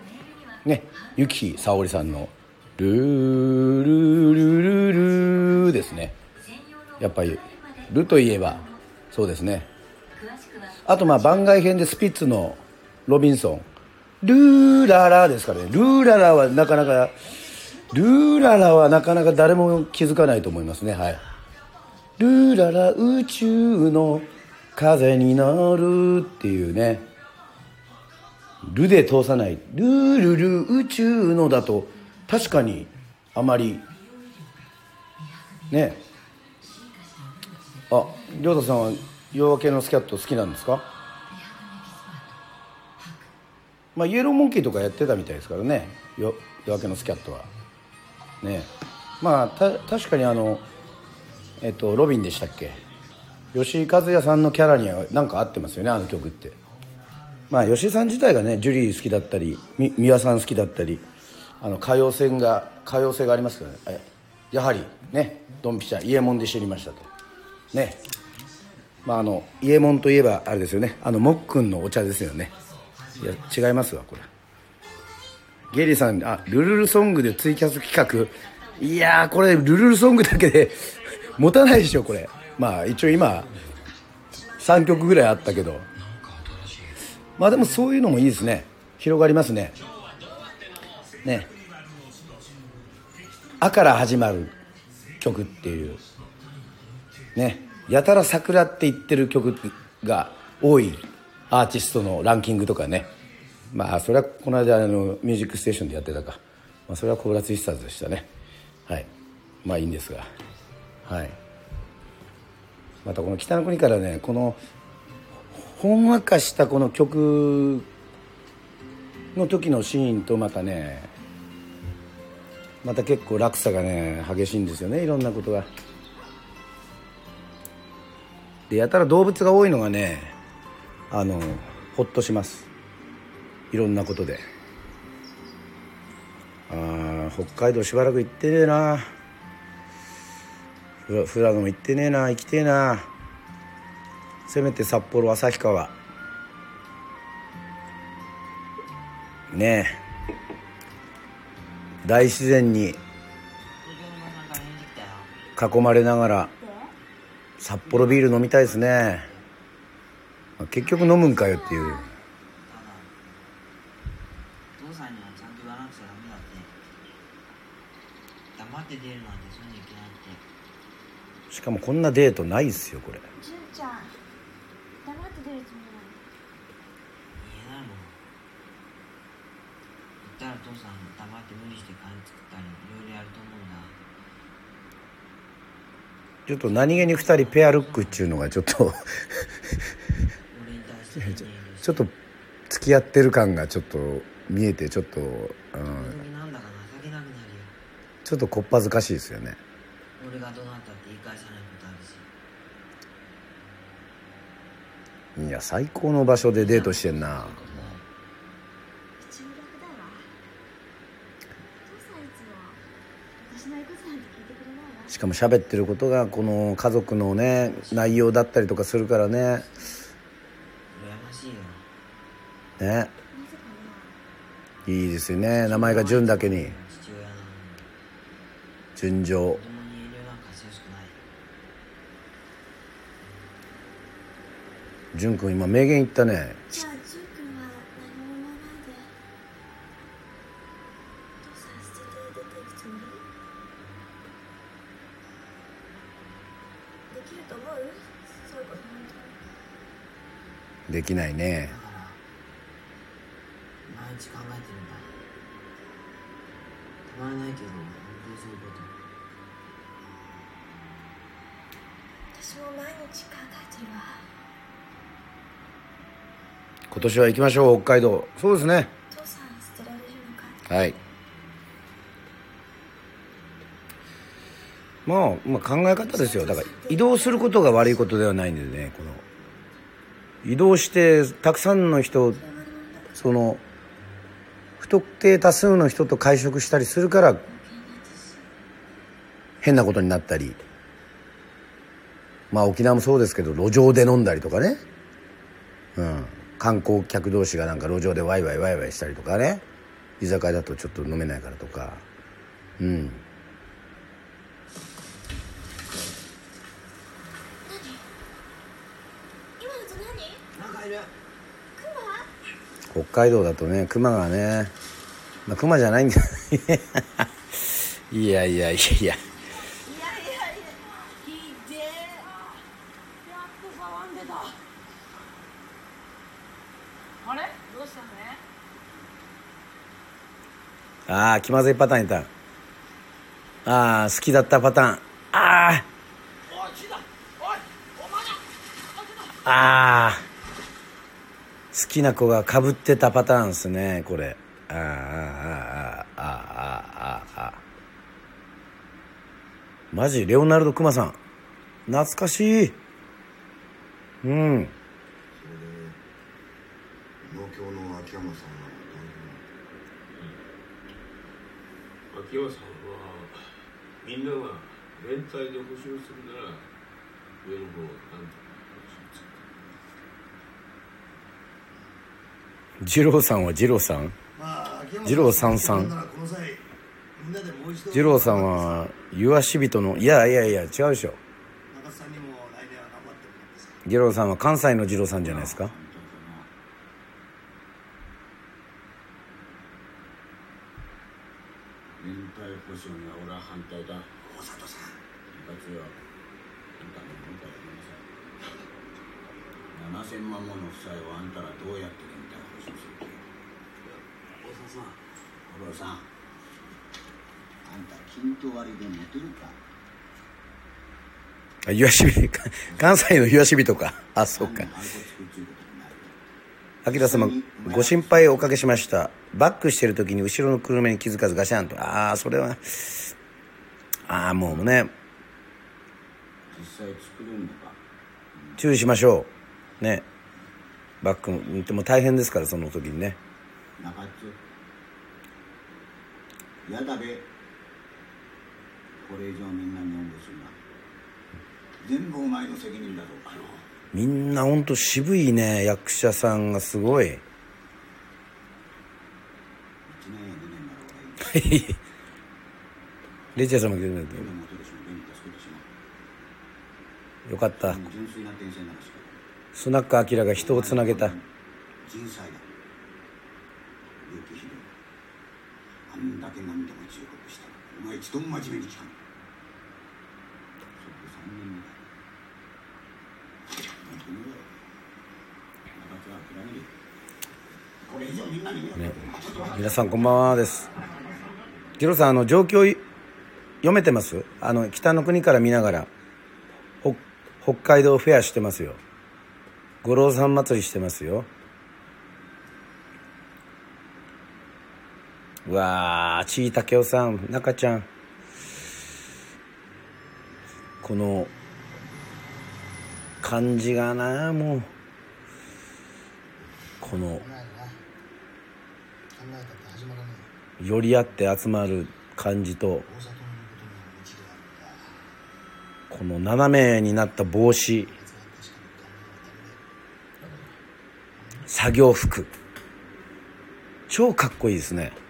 ね雪沙織さんの「ルールルルルですねやっぱりルといえばそうですねあとまあ番外編でスピッツのロビンソンルーララですからね。ルーララはなかなかルーララはなかなか誰も気づかないと思いますね。はい。ルーララ宇宙の風に乗るっていうね。ルで通さない。ルールル宇宙のだと確かにあまりね。あ亮太さんは夜明けのスキャット好きなんですか？まあイエローモンキーとかやってたみたいですからね。よ夜明けのスキャットは。ねまあた確かにあのえっとロビンでしたっけ。吉井和也さんのキャラには何か合ってますよねあの曲って。まあ吉井さん自体がねジュリー好きだったりみ美輪さん好きだったりあの歌謡性が歌謡性がありますからね。やはりねドンピシャ伊右衛門で知りましたと。ね。まああの伊右衛門といえばあれですよね。あのもっくんのお茶ですよね。いや違いますわこれ。ゲリーさんあルルルソングでツイキャス企画。いやこれルルルソングだけで 持たないでしょこれ。まあ一応今3曲ぐらいあったけど。まあでもそういうのもいいですね。広がりますね。ね「あ」から始まる曲っていう。ね。やたら桜って言ってる曲が多い。アーティストのランキングとかね。まあそれはこの間あの「ミュージックステーション」でやってたか、まあ、それはコーラツイスターズでしたね。はい。まあいいんですが。はい。またこの北の国からねこのほんわかしたこの曲の時のシーンとまたねまた結構落差がね激しいんですよね。いろんなことが。でやたら動物が多いのがねあのほっとします。いろんなことで。あー北海道しばらく行ってねえな。フラフラノも行ってねえな。行きてえな。せめて札幌旭川。ねえ。大自然に囲まれながら札幌ビール飲みたいですね。結局飲むんかよっていう。ただ父さんにはちゃんと言わなくちゃダメだって。黙って出るなんてそういうのいけないって。しかもこんなデートないっすよこれ。純ちゃん黙って出るつもり言えないもん。言ったら父さん黙って無理してカレー作ったりいろいろやると思うんだちょっと何気に2人ペアルックっていうのがちょっと ちょっと付き合ってる感がちょっと見えてちょっと、うん、なんだか情けなくなるよ。ちょっとこっぱずかしいですよね。俺がどうなったって言い返さないことあるし。いや最高の場所でデートしてんな。しかも喋ってることがこの家族のね内容だったりとかするからねね。いいですよね。名前が純だけに。純情。純くん今名言言ったね。できないねまらないけど本当にそういうこと。私も毎日考えてるわ。今年は行きましょう北海道。そうですね。お父さん捨てられるのかはい。まあ、まあ考え方ですよ。だから移動することが悪いことではないんでねこの。移動してたくさんの人その不特定多数の人と会食したりするから変なことになったり。まあ沖縄もそうですけど路上で飲んだりとかね。うん。観光客同士がなんか路上でワイワイワイワイしたりとかね。居酒屋だとちょっと飲めないからとか。うん今のと何なんかいるクマ北海道だとね熊がねまあ熊じゃないんだいやいやいやいや。あれ？どうしたのね？ああ気まずいパターンいた。ああ好きだったパターン。ああああ好きな子がかぶってたパターンっすね、これ。ああ、ああ、ああ、ああ、ああ。マジ、レオナルド・クマさん。懐かしい。うん。東京の秋山さんはどういう、秋山さんはみんなが連帯で補償するなら上の方二郎さんは二郎さん？二郎さんさん。二郎さんは湯足人のいやいやいや違うでしょ。二郎さんは関西の二郎さんじゃないですか？7000万もの負債をあんたらどうやって五郎さん。あんた均等割りでモテるか？あ湯足人関西の湯足人か。あそうか。あんたあんこ作っちゅうことになる。アキラ様ご心配おかけしました。バックしてる時に後ろの車に気づかずガシャンと。ああそれは。ああもうね。実際作るんだか？注意しましょう。ね。バックでも大変ですからその時にね。中っちゅやだべ。これ以上みんなにおんぶするな。全部お前の責任だぞ。あの。みんなほんと渋いね。役者さんがすごい。1年や2年なら俺はいい。レジェ様来てくれてよかった。スナックアキラが人をつなげた。人災だ勇気ひどいあんだけ何でも忠告したお前一度も真面目に聞かん。そこ3年目だだろ中津は諦めるこれ以上みんなに迷惑ね皆さんこんばんはです。ギロさんあの状況い読めてます？あの北の国から見ながらほ北海道フェアしてますよ。五郎さん祭りしてますよわー、ちいたけおさん、中ちゃん。この、感じがな、もう。この、寄り合って集まる感じと、この斜めになった帽子、作業服。超かっこいいですね。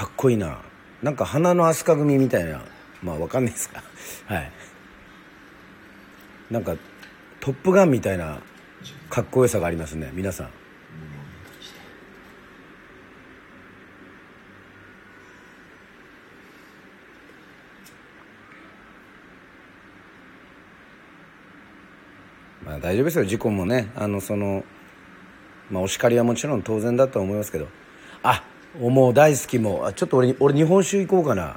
かっこいいな。なんか花の飛鳥組みたいな。まあわかんないですか。はい。なんか「トップガン」みたいなかっこよさがありますね。皆さん。まあ大丈夫ですよ。事故もねあのそのまあお叱りはもちろん当然だと思いますけど。あもう大好きも。あちょっと俺俺日本酒行こうかな。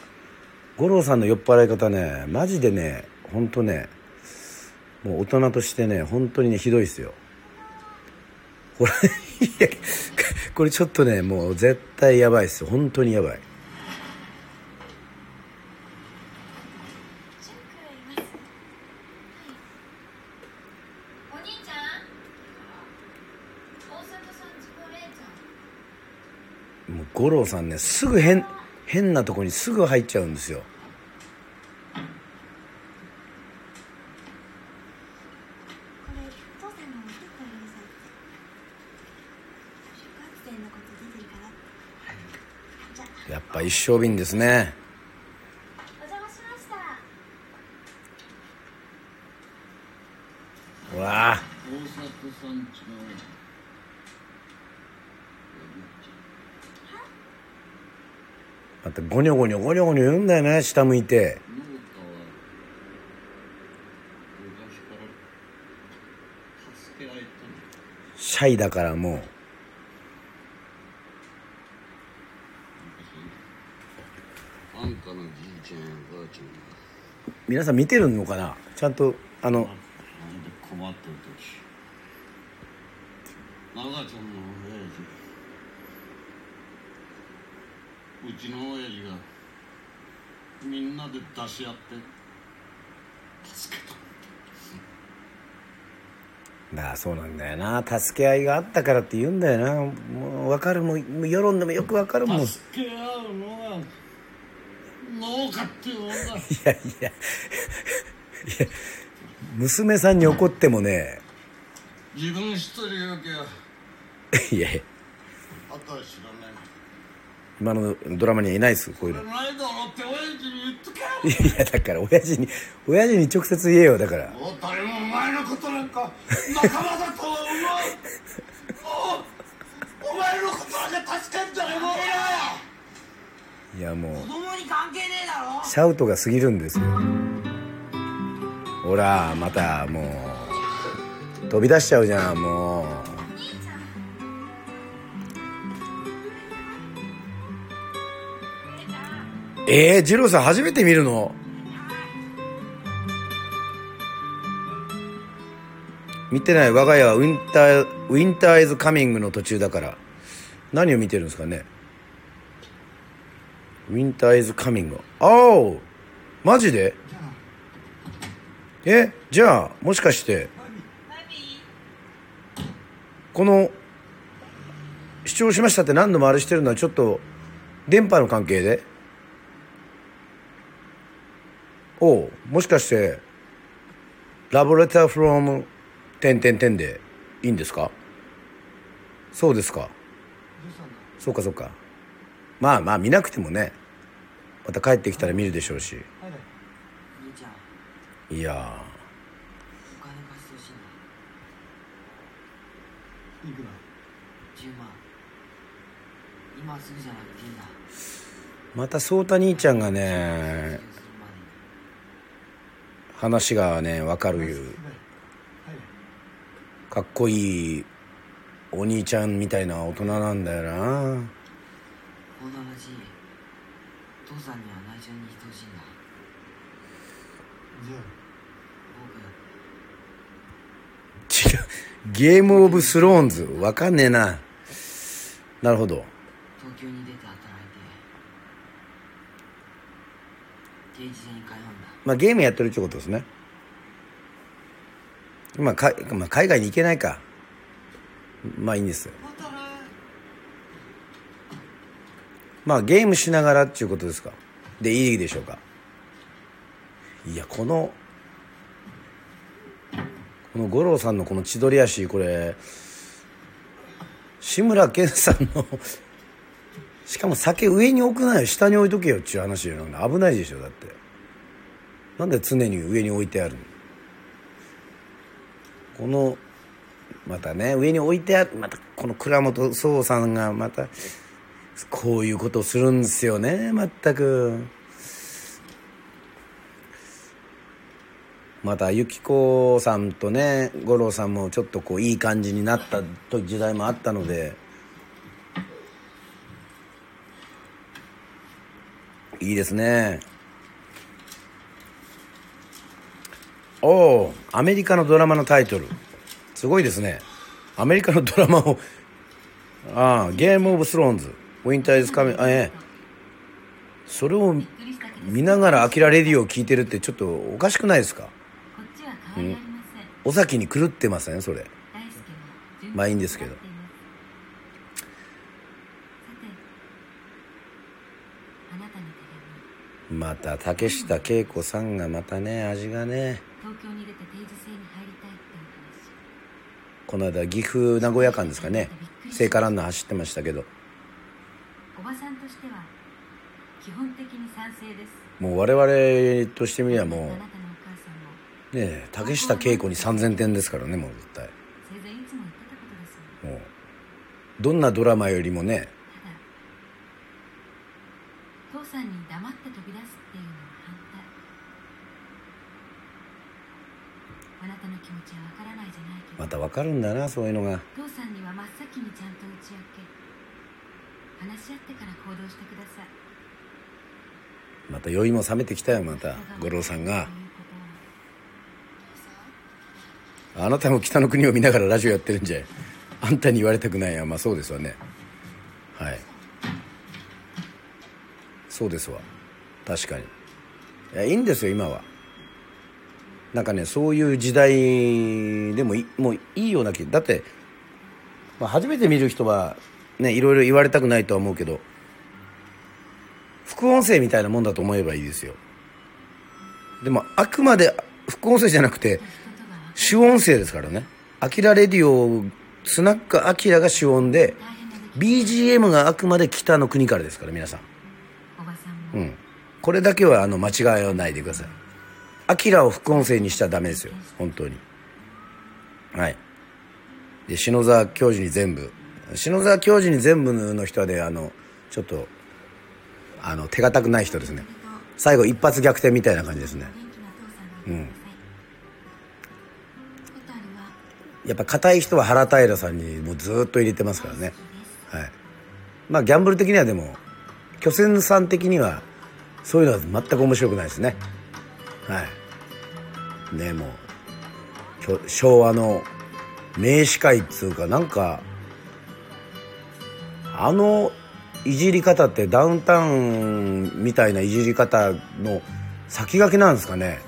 五郎さんの酔っ払い方ねマジでね本当ねもう大人としてね本当にねひどいっすよ。ほらこれちょっとねもう絶対やばいっすよ。本当にやばい。五郎さんね、すぐ変、変なとこにすぐ入っちゃうんですよ。やっぱ一生瓶ですね。ゴニョゴニョゴニョゴニョ言うんだよね下向いて。シャイだからもう。皆さん見てるのかな？ちゃんとあのなんで困ってる時長ちゃんの親父うちの親父がみんなで出し合って助けただからそうなんだよな。助け合いがあったからって言うんだよな。もう分かるもう世論でもよく分かるもん。い助け合うのが農家っていうもんだ。やいや。いや娘さんに怒ってもね。自分一人よきゃいやいや。あとは知らない今のドラマにはいないですこういうの。いやだから親父に親父に直接言えよだから。もう誰もお前のことなんか 仲間だとは思わんもうお前のことなんか助けんじゃねえいやもう。子供に関係ねえだろ。シャウトが過ぎるんですよ。ほらまたもう。飛び出しちゃうじゃんもうえー、ジローさん初めて見るの？見てない。我が家はウィンターウィンターイズカミングの途中だから。何を見てるんですかね？ウィンターイズカミングおおマジで？えじゃあもしかしてこの視聴しましたって何度もあれしてるのはちょっと電波の関係で？おうもしかしてラボレターフロム点点点でいいんですか？そうですか。そうかそうか。まあまあ見なくてもねまた帰ってきたら見るでしょうし。いやお金貸してほしいくら？10万。今すぐじゃなくていいんだ。ーまた颯太兄ちゃんがね話がね分かるかっこいいお兄ちゃんみたいな大人なんだよな。こんな話父さんには内緒にしてほしいんだ。僕。違う。ゲームオブスローンズ。分かんねえな。なるほど。東京に出て働いて刑事署に通うまあゲームやってるってことですね。まあか、まあ、海外に行けないか。まあいいんですよ。まあゲームしながらっていうことですか。でいいでしょうか。いやこのこの五郎さんのこの千鳥足これ志村けんさんのしかも酒上に置くなよ。下に置いとけよっちゅう話よ危ないでしょだって。なんで常に上に置いてあるこのまたね上に置いてあるまたこの倉本壮さんがまたこういうことをするんですよね全く。また由紀子さんとね五郎さんもちょっとこういい感じになった時代もあったので。いいですね。おおアメリカのドラマのタイトル。すごいですね。アメリカのドラマをああゲームオブスローンズウィンターイズカミあええ。それを見ながら「アキラレディオ」を聞いてるってちょっとおかしくないですか？こっちは変わりありません、お先に狂ってません？それ。まあいいんですけど。また竹下恵子さんがまたね味がね東京に出て定時制に入りたいってお話。この間岐阜名古屋間ですかね。聖火ランナー走ってましたけど。おばさんとしては基本的に賛成です。もう我々としてみればもあなたのお母さんも。うねえ竹下恵子に3000点ですからねもう絶対。生前いつも言ってたことですよもうどんなドラマよりもねただ父さんに黙って飛び出すっていうのは反対あなたの気持ちはわからないじゃないけどまたわかるんだなそういうのが。父さんには真っ先にちゃんと打ち明け話し合ってから行動してください。また酔いも冷めてきたよまた五郎さんが。あなたも北の国を見ながらラジオやってるんじゃい。あんたに言われたくないやまあそうですわね。はい。そうですわ。確かに。いやいいんですよ今はなんかねそういう時代でもいもういいような気だって、まあ、初めて見る人はねいろいろ言われたくないとは思うけど副音声みたいなもんだと思えばいいですよ。でもあくまで副音声じゃなくて主音声ですからね。アキラレディオスナックアキラが主音で BGM があくまで北の国からですから皆さん。うん。これだけはあの間違わないでくださいアキラを副音声にしちゃダメですよ。本当に。はい。で篠沢教授に全部。篠沢教授に全部の人はねあのちょっとあの手堅くない人ですね。最後一発逆転みたいな感じですね。元気な父さん、やっぱ硬い人は原平さんにもうずっと入れてますからね。はい。まあギャンブル的にはでも巨泉さん的にはそういうのは全く面白くないですね。はい。ねもう。昭和の名司会っつうかなんかあのいじり方ってダウンタウンみたいないじり方の先駆けなんですかね。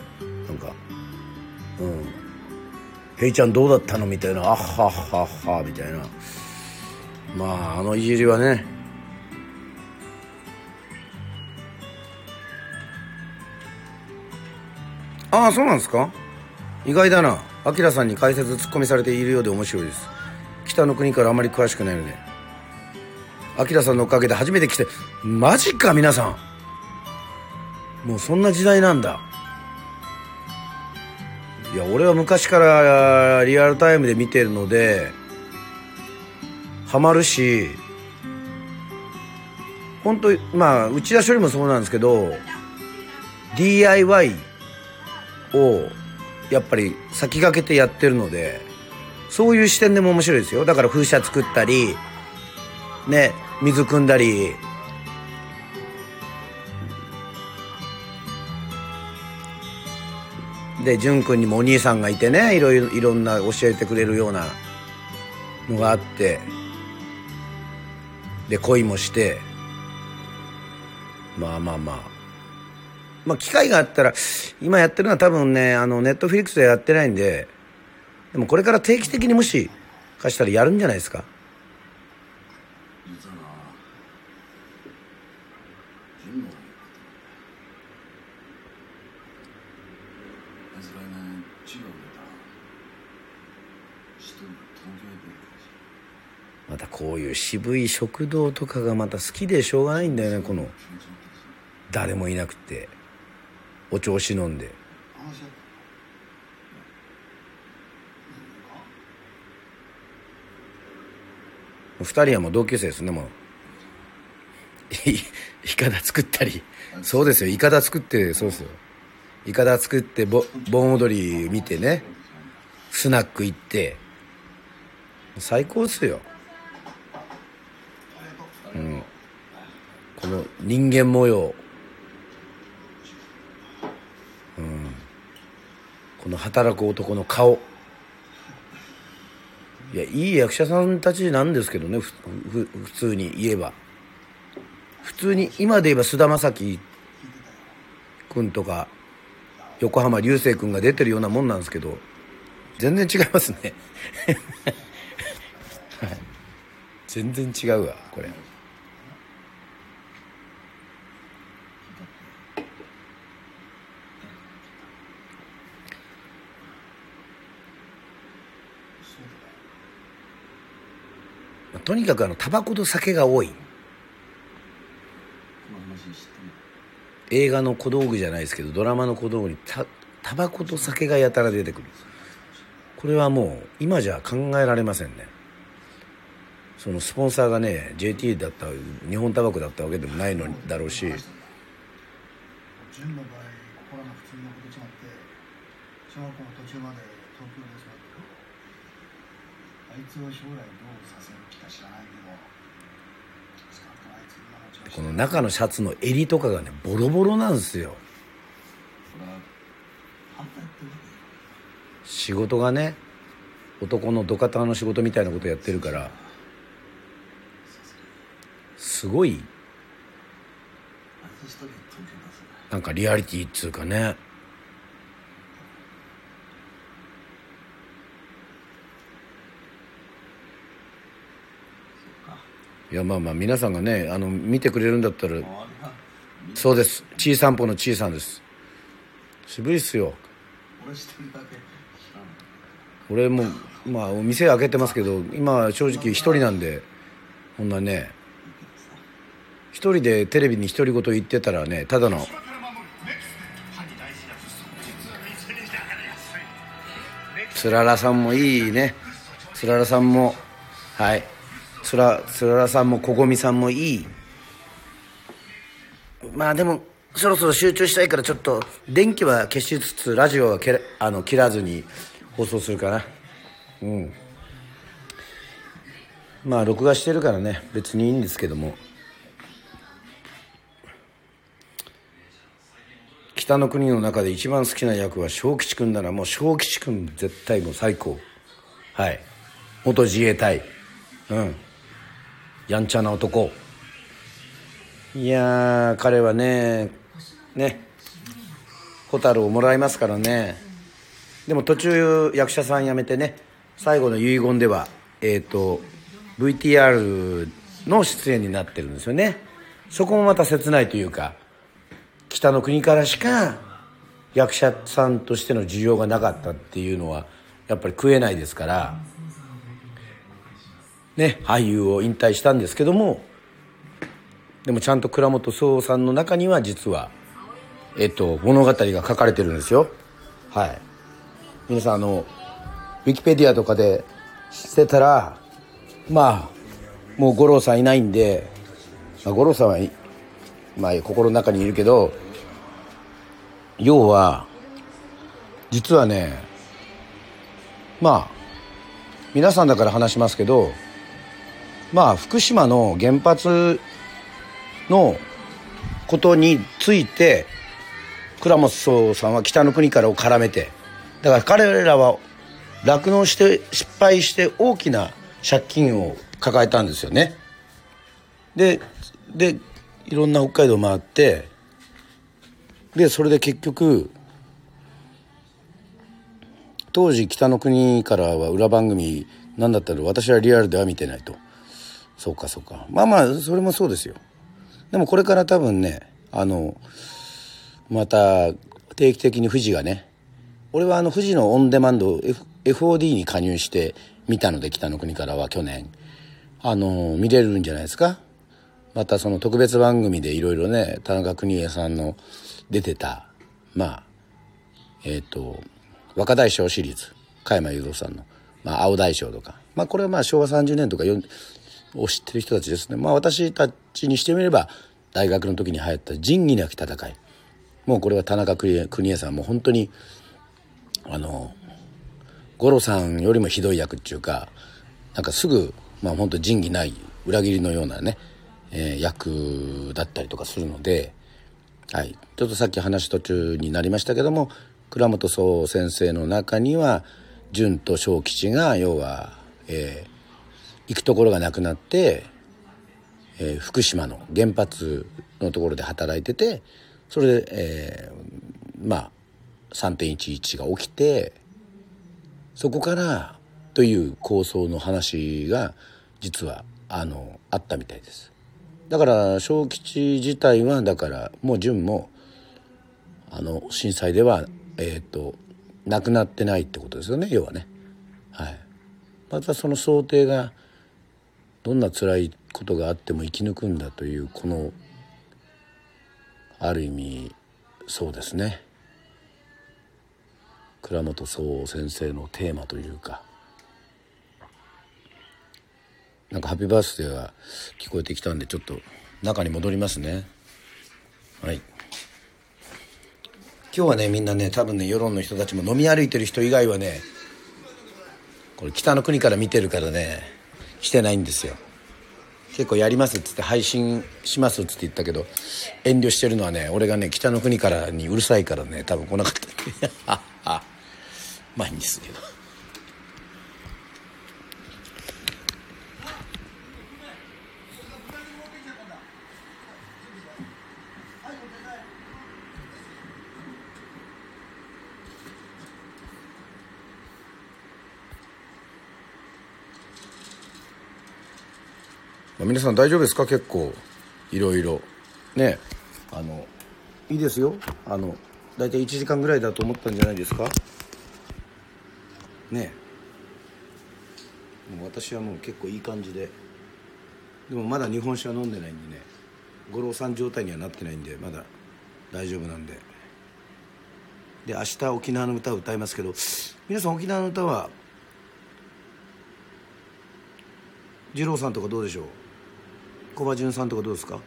なんかうん「ヘイちゃんどうだったの?」みたいな「あっはっはっは」みたいな。まああのいじりはねああそうなんですか？意外だな。アキラさんに解説ツッコミされているようで面白いです。北の国からあまり詳しくないので。アキラさんのおかげで初めて来てマジか皆さん。もうそんな時代なんだ。いや俺は昔からリアルタイムで見てるのでハマるし本当まあ内田処理もそうなんですけど DIY をやっぱり先駆けてやってるのでそういう視点でも面白いですよ。だから風車作ったりね水汲んだり。で淳君にもお兄さんがいてねいろいろいろんな教えてくれるようなのがあって。で恋もして。まあまあまあ。まあ機会があったら今やってるのは多分ねあのネットフリックスでやってないんででもこれから定期的にもしかしたらやるんじゃないですか？またこういう渋い食堂とかがまた好きでしょうがないんだよねこの。誰もいなくて。お調子飲んで。話し合って二人はもう同級生ですねもう。いイカダ作ったり。そうですよ。イカダ作ってそうですよ。イカダ作ってぼ盆踊り見てね。スナック行って。最高っすよ。うん。この人間模様。うん。この働く男の顔。いやいい役者さんたちなんですけどね。ふふ普通に言えば。普通に今で言えば菅田将暉君とか横浜流星君が出てるようなもんなんですけど。全然違いますね。はい。全然違うわこれ。とにかくあのタバコと酒が多い。映画の小道具じゃないですけどドラマの小道具にたタバコと酒がやたら出てくる。これはもう今じゃ考えられませんね。そのスポンサーがね JT だった日本タバコだったわけでもないのだろうし。純の場合心が普通のこと違って小学校の途中まで東京で育ってあいつを将来どうさせる気か知らないけど少なくともあいつ今の調子この中のシャツの襟とかがねボロボロなんですよ。仕事がね男の土方の仕事みたいなことやってるからすごいなんかリアリティっつうかね。いやまあまあ皆さんがねあの見てくれるんだったらそうです。ちい散歩のちいさんです。渋いっすよ。俺一人だけ知らん俺もまあお店開けてますけど今正直一人なんでこんなね一人でテレビに独り言言ってたらねただのつららさんもいいね。つららさんもはい。つらつらさんもこごみさんもいい。まあでもそろそろ集中したいからちょっと電気は消しつつラジオはけあの切らずに放送するかな。うん。まあ録画してるからね。別にいいんですけども。北の国の中で一番好きな役は小吉君だな。もう小吉君絶対もう最高。はい。元自衛隊。うん。やんちゃな男。いやー彼はねね蛍をもらいますからね。でも途中役者さん辞めてね最後の遺言ではえっ、と VTR の出演になってるんですよね。そこもまた切ないというか北の国からしか役者さんとしての需要がなかったっていうのはやっぱり食えないですから。ね俳優を引退したんですけどもでもちゃんと倉本壮さんの中には実はえっと物語が書かれてるんですよ。はい。皆さんあのウィキペディアとかでしてたらまあもう五郎さんいないんで、まあ、五郎さんはまあ心の中にいるけど要は実はねまあ皆さんだから話しますけどまあ福島の原発のことについて倉本壮さんは北の国からを絡めてだから彼らは酪農して失敗して大きな借金を抱えたんですよね。ででいろんな北海道回ってでそれで結局当時北の国からは裏番組何だったら私はリアルでは見てないと。そうかそうか。まあまあそれもそうですよ。でもこれから多分ねあのまた定期的に富士がね俺はあの富士のオンデマンド F FOD に加入して見たので北の国からは去年。あの見れるんじゃないですか。またその特別番組でいろいろね田中邦衛さんの出てたまあえっ、と若大将シリーズ加山雄三さんの、まあ、青大将とか。まあこれはまあ昭和30年とかを知ってる人たちですね。まあ私たちにしてみれば大学の時に流行った仁義なき戦い。もうこれは田中邦衛さんも本当にあの五郎さんよりもひどい役っていうかなんかすぐまあ本当仁義ない裏切りのようなね、えー役だったりとかするので、はい、ちょっとさっき話途中になりましたけども倉本総先生の中には純と小吉が要は、えー行くところがなくなって、えー福島の原発のところで働いててそれで、えーまあ3.11が起きてそこからという構想の話が実はあのあったみたいです。だから小吉自体はだからもう純もあの震災ではえっ、と亡くなってないってことですよね要はね。はい。またその想定がどんな辛いことがあっても生き抜くんだというこのある意味そうですね。倉本総先生のテーマというか。なんか「ハッピーバースデー」が聞こえてきたんでちょっと中に戻りますね。はい。今日はねみんなね多分ね世論の人たちも飲み歩いてる人以外はねこれ北の国から見てるからねしてないんですよ。結構やりますっつって配信しますっつって言ったけど遠慮してるのはね俺がね北の国からにうるさいからね多分来なかった。あまあいいんですけど皆さん大丈夫ですか？結構。いろいろ。ね。あのいいですよ。あの大体1時間ぐらいだと思ったんじゃないですか？ね。もう私はもう結構いい感じで。でもまだ日本酒は飲んでないんでね。五郎さん状態にはなってないんでまだ大丈夫なんで。で明日沖縄の歌を歌いますけど皆さん沖縄の歌は二郎さんとかどうでしょう？小葉潤さんとかどうですか？好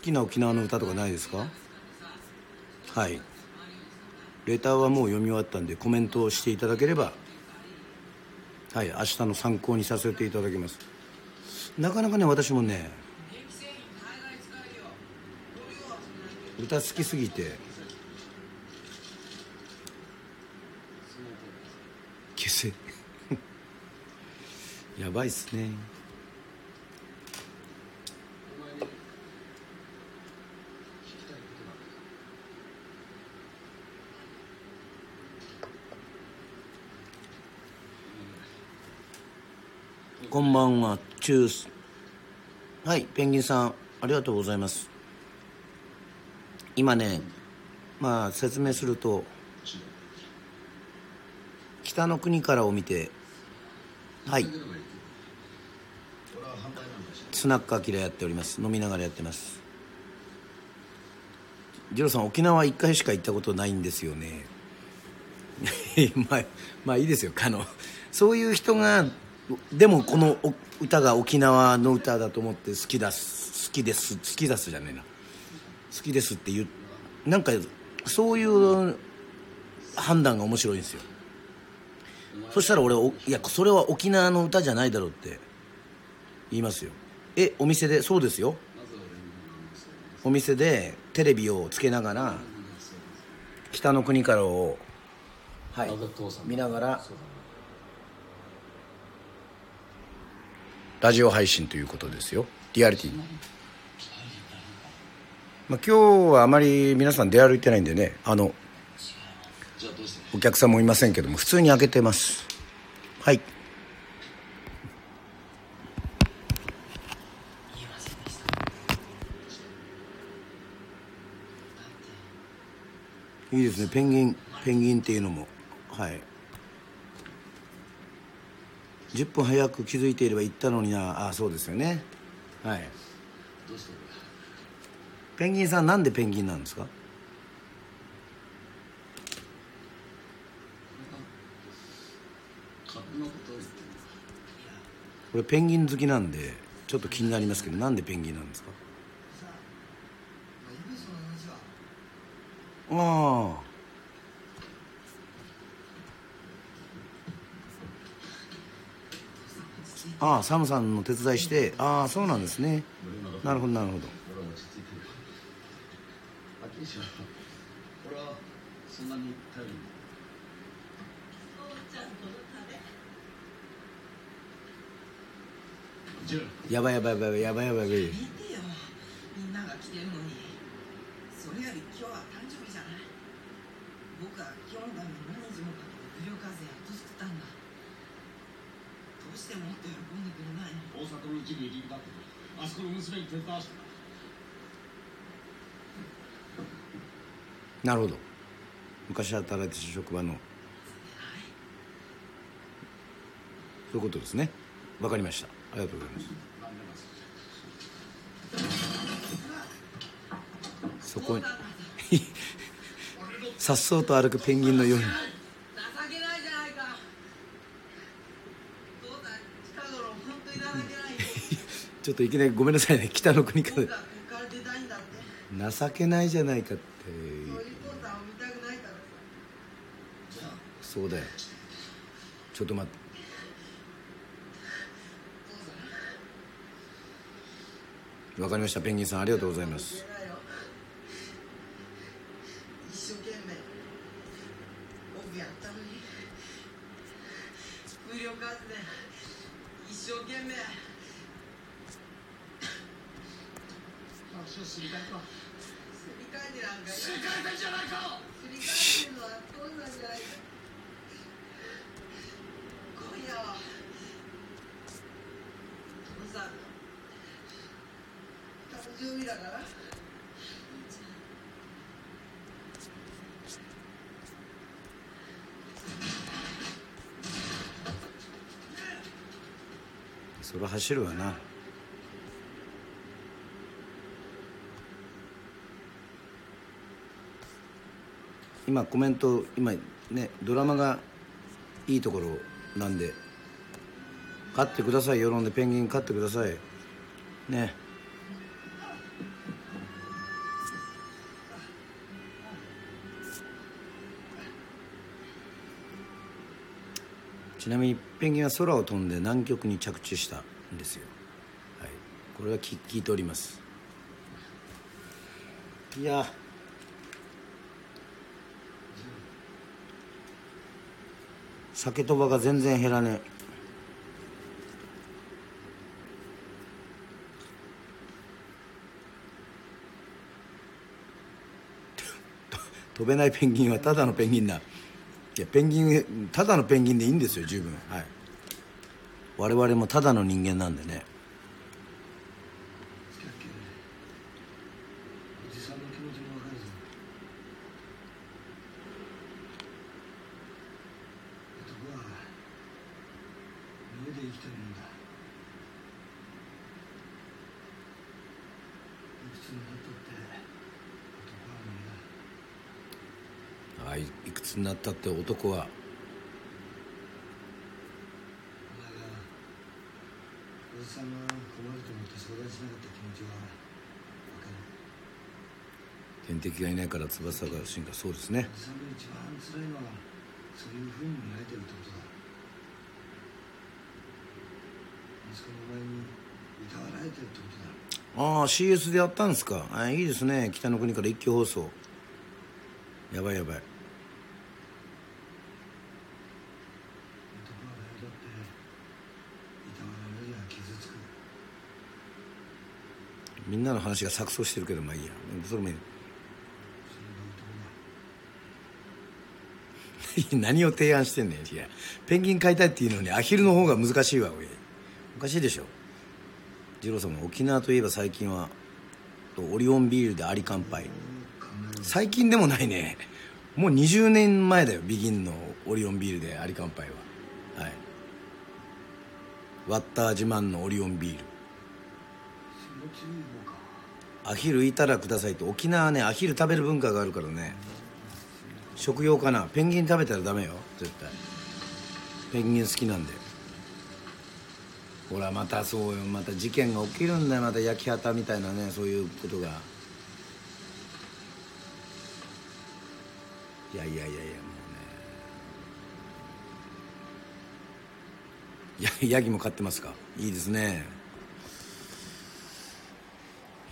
きな沖縄の歌とかないですか？はい。レターはもう読み終わったんでコメントをしていただければはい明日の参考にさせていただきます。なかなかね私もね歌好きすぎて消せ。やばいっすね。こんばんはチュース。はいペンギンさんありがとうございます。今ねまあ説明すると北の国からを見てはい。スナックアキラやっております。飲みながらやってます。ジローさん沖縄1回しか行ったことないんですよね。まあまあいいですよ。あのそういう人がでもこの歌が沖縄の歌だと思って好きだす好きです好きだすじゃねえな。好きですって言うなんかそういう判断が面白いんですよ。そしたら俺いやそれは沖縄の歌じゃないだろうって言いますよ。えお店でそうですよ。お店でテレビをつけながら北の国からをはい見ながらラジオ配信ということですよ。リアリティまあ、今日はあまり皆さん出歩いてないんでねあのお客さんもいませんけども普通に開けてます。はいいいですね。ペンギンペンギンっていうのも。はい。10分早く気づいていれば行ったのにな。ああそうですよね。はい。ペンギンさんなんでペンギンなんですか？これペンギン好きなんでちょっと気になりますけどなんでペンギンなんですか？ああ。ああサムさんの手伝いしてああそうなんですね。なるほどなるほど。やばい。やばいやばいやばいやばいやばい。みんなが来てるのに。それより今日は僕は今日のために何日もかけて不良風やっと作ったんだ。どうしてもっと喜んでくれないの？大阪の一部入りだってあそこの娘に手伝わしてなるほど。昔働いてた職場の。そういうことですね。わかりました。ありがとうございます。そこに さっそうと歩くペンギンのように。情けないじゃないか父さん近頃本当に情けないちょっといきなりごめんなさいね。北の国から。情けないじゃないかってそうだよ。ちょっと待って。わかりました。ペンギンさんありがとうございます言えないよ一生懸命僕やったのに風力発電一生懸命足をすり替えたすり替えてなんかすり替えたじゃないかすり替えてるのは父さんじゃないか今夜は父さんの誕生日だからそれは走るわな。今コメント今ねドラマがいいところなんで勝ってください。世論でペンギン勝ってください。ね。ちなみにペンギンは空を飛んで南極に着地した。んですよ、はい、これは聞聞いております。いや。酒とばが全然減らねえ。飛べないペンギンはただのペンギンだいやペンギンただのペンギンでいいんですよ十分。はい。我々もただの人間なんでね。いくつになったって男は目だあいいくつになったって男はお前がおじさんが困ると思って相談しなかった気持ちはわかる。天敵がいないから翼が進化。そうですね。さんが一番辛いのはそういうふうに見られてるってことだ息子の前にいたわられてるってことだああ CS でやったんですかあいいですね北の国から一挙放送やばいやばい男は誰だっていたわられりゃ傷つくみんなの話が錯綜してるけどまあいいや。それもいい。何を提案してんねん。いやペンギン飼いたいっていうのにアヒルの方が難しいわおい。おかしいでしょ。二郎さんも沖縄といえば最近はオリオンビールでアリ乾杯。最近でもないね。もう20年前だよビギンのオリオンビールでアリ乾杯は。はい。ワッター自慢のオリオンビール。その注意報かアヒルいたらくださいって沖縄ねアヒル食べる文化があるからね。食用かな。ペンギン食べたらダメよ。絶対。ペンギン好きなんで。ほらまたそうよ。また事件が起きるんだよ。また焼き畑みたいなねそういうことが。いやいやいやいやもうね。や ヤギも飼ってますか？いいですね。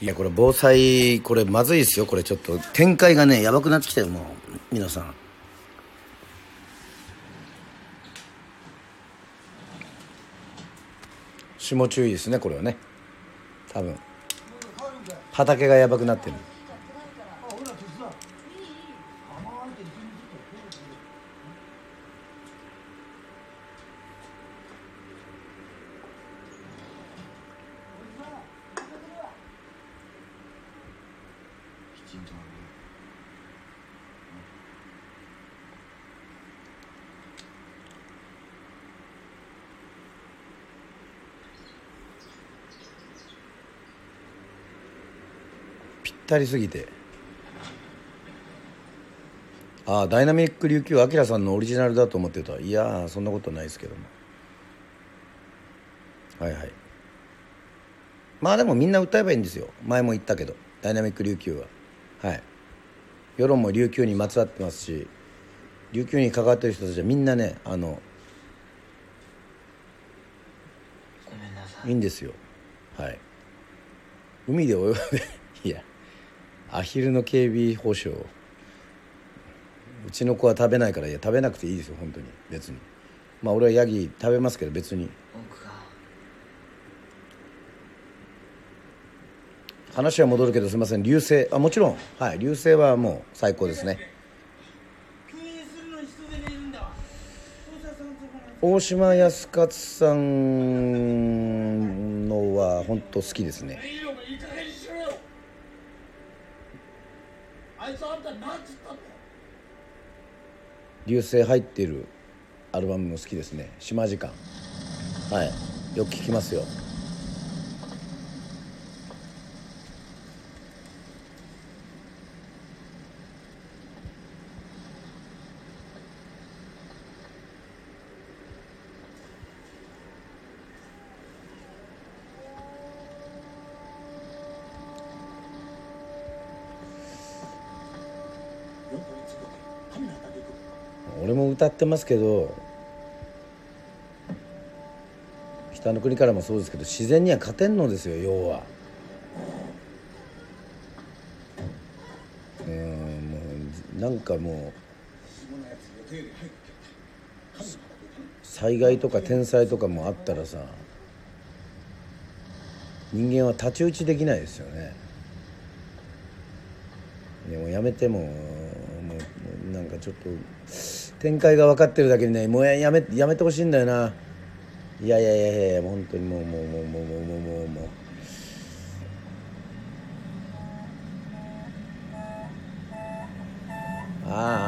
いやこれ防災これまずいですよ。これちょっと展開がねやばくなってきたよもう。皆さん。霜注意ですねこれはね。多分。畑がやばくなってる。ったりすぎて。ああダイナミック琉球あきらさんのオリジナルだと思ってた。いやーそんなことないですけども。はいはい。まあでもみんな歌えばいいんですよ。前も言ったけど。ダイナミック琉球は。はい。世論も琉球にまつわってますし琉球に関わってる人たちはみんなねあのごめんなさい。いいんですよ。はい。海で泳いでアヒルの警備保障うちの子は食べないからいや食べなくていいですよ本当に。別に。まあ俺はヤギ食べますけど別に。僕が話は戻るけどすみません。流星。あもちろん。はい流星はもう最高ですね。大島康勝さんのは本当好きですねいいよいい加減にしろよいつあんた何つったんだよ流星入っているアルバムも好きですね。島時間。はい。よく聞きますよ俺も歌ってますけど北の国からもそうですけど自然には勝てんのですよ要は。うんもうなんかもう災害とか天災とかもあったらさ人間は太刀打ちできないですよね。でもやめてももうもうなんかちょっと展開が分かってるだけにねもうやめやめてほしいんだよな。いやいやいやいや本当にもうもうもうもうもうもうもうもう。ああ。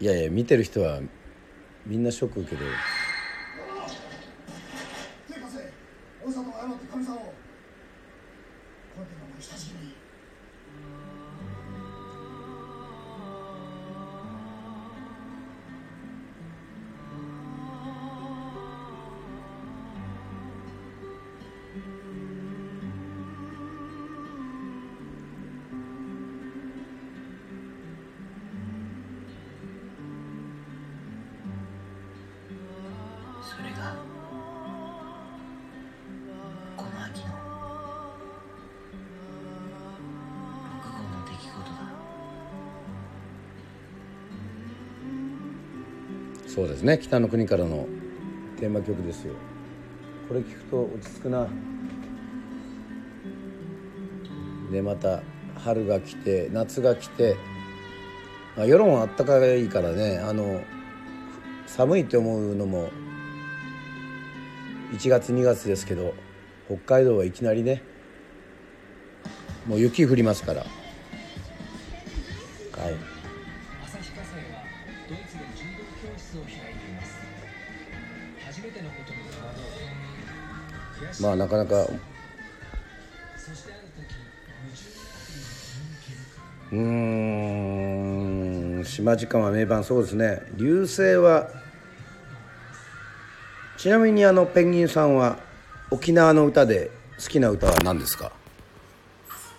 いやいや見てる人はみんなショック受けてる。手そうですね。北の国からのテーマ曲ですよ。これ聞くと落ち着くな。でまた春が来て夏が来て、まあ、世論はあったかいからねあの寒いって思うのも1月2月ですけど北海道はいきなりねもう雪降りますから。まあなかなか。うーん。島時間は名盤そうですね。流星は。ちなみにあのペンギンさんは沖縄の歌で好きな歌は何ですか？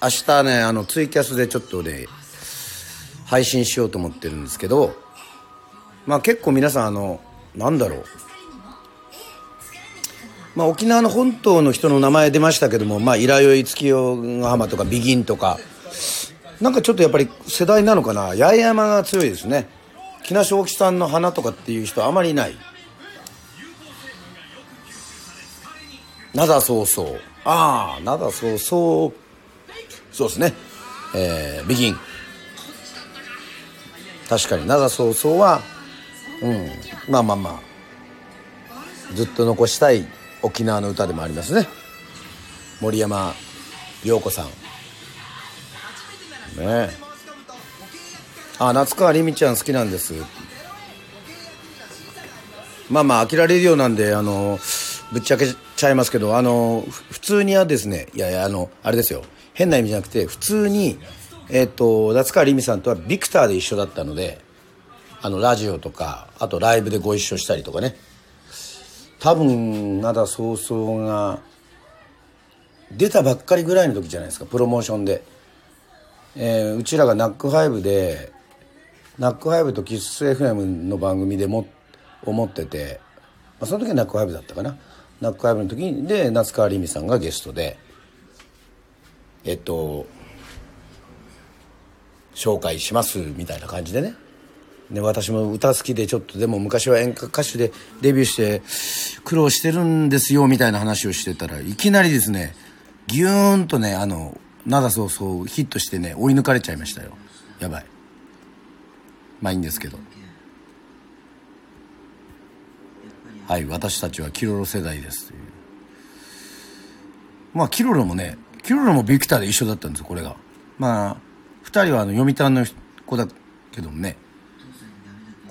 明日ねあのツイキャスでちょっとね配信しようと思ってるんですけどまあ結構皆さんあのなんだろう。まあ、沖縄の本島の人の名前出ましたけども、まあ、イラヨイ月夜ヶ浜とかビギンとか。なんかちょっとやっぱり世代なのかな？八重山が強いですね。木梨大木さんの花とかっていう人あまりいない。灘そうそうああ灘そうそうそうですね。えー、ビギン。確かに灘そうそうはうん。まあまあまあ。ずっと残したい。沖縄の歌でもありますね森山陽子さんねあ夏川りみちゃん好きなんですまあまあ、アキラレディオなんで、あの、ぶっちゃけちゃいますけど、あの、普通にはですね、いやいや、あの、あれですよ。変な意味じゃなくて、普通に、えっ、と、夏川りみさんとはビクターで一緒だったので、あの、ラジオとか、あとライブでご一緒したりとかね。多分、涙そうそうが、出たばっかりぐらいの時じゃないですか、プロモーションで。えーうちらがナックファイブで、ナックファイブとキッス FM の番組でも持ってて、まあ、その時は NACK5だったかな。ナックファイブの時に、で、夏川りみさんがゲストで、えっと、紹介しますみたいな感じでね。で、私も歌好きでちょっとでも昔は演歌歌手でデビューして苦労してるんですよみたいな話をしてたらいきなりですね、ギューンとね、あの、なだそうそうヒットしてね、追い抜かれちゃいましたよ。やばい。まあいいんですけど。はい、私たちはキロロ世代ですという。まあキロロもね、キロロもビクターで一緒だったんですよ、これが。まあ、二人はあの読谷の子だけどもね。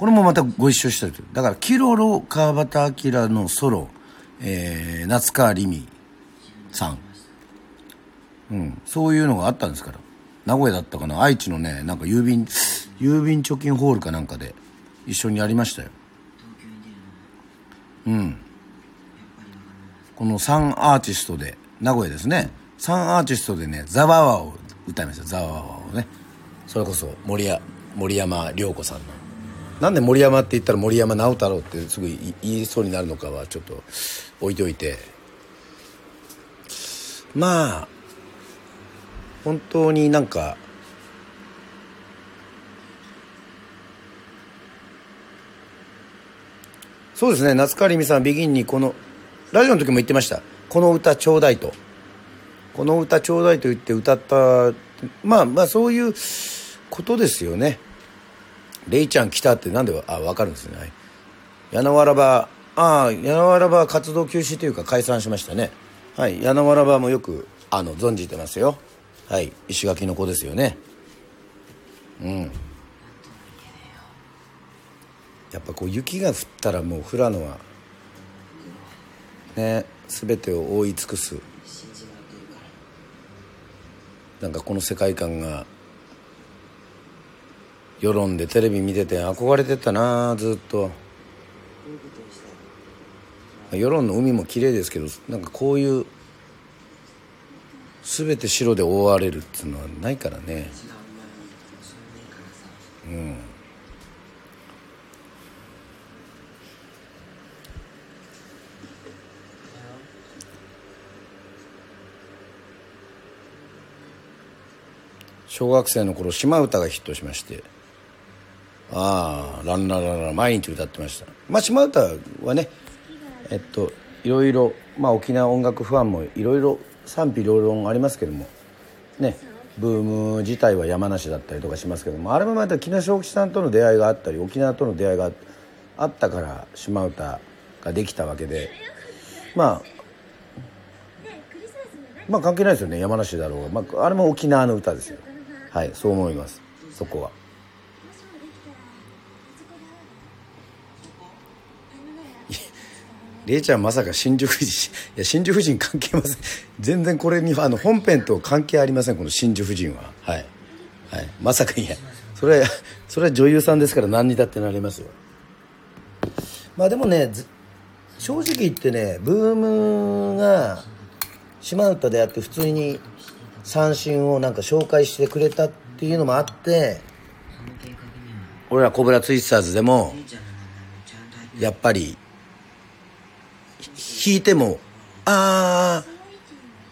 これもまたご一緒したというだから、キロロ、川端明のソロ、えー、夏川りみさん。うん、そういうのがあったんですから。名古屋だったかな愛知のね、なんか郵便、郵便貯金ホールかなんかで一緒にやりましたよ。うん。この3アーティストで、名古屋ですね。3アーティストでね、ザワワを歌いました。ザワワをね。それこそ森や森山良子さんの。なんで森山って言ったら森山直太朗ってすぐ言いそうになるのかはちょっと置いといて。まあ、本当になんか、そうですね、夏川りみさん、ビギンにこの、ラジオの時も言ってました。この歌ちょうだいと。この歌ちょうだいと言って歌った、まあまあそういうことですよね。レイちゃん来たってなんで、あ、わかるんですね。はい。柳原場、ああ、柳原場活動休止というか解散しましたね。はい。柳原場もよく、あの、存じてますよ。はい。石垣の子ですよね。うん。やっぱこう雪が降ったらもう降らのはね全てを覆い尽くすなんかこの世界観が世論でテレビ見てて憧れてたなずっと。世論の海も綺麗ですけどなんかこういう全て白で覆われるっていうのはないからね。うん。小学生の頃島唄がヒットしまして。ああランラララ毎日歌ってました。まあ島唄はねえっといろいろまあ沖縄音楽ファンもいろいろ賛否両論ありますけどもねブーム自体は山梨だったりとかしますけどもあれもまた木梨正吉さんとの出会いがあったり沖縄との出会いがあったから島唄ができたわけでまあまあ関係ないですよね山梨だろう、まあ、あれも沖縄の歌ですよ。はいそう思いますそこは。れいちゃんまさか新宿人いや新宿人関係ません。全然これにあの本編と関係ありません。この新宿人は。はい、はい、まさかいや。それはそれは女優さんですから何にだってなりますよ。まあでもね正直言ってねブームが島唄であって普通に三振をなんか紹介してくれたっていうのもあって俺らコブラツイスターズでもやっぱり弾いてもあ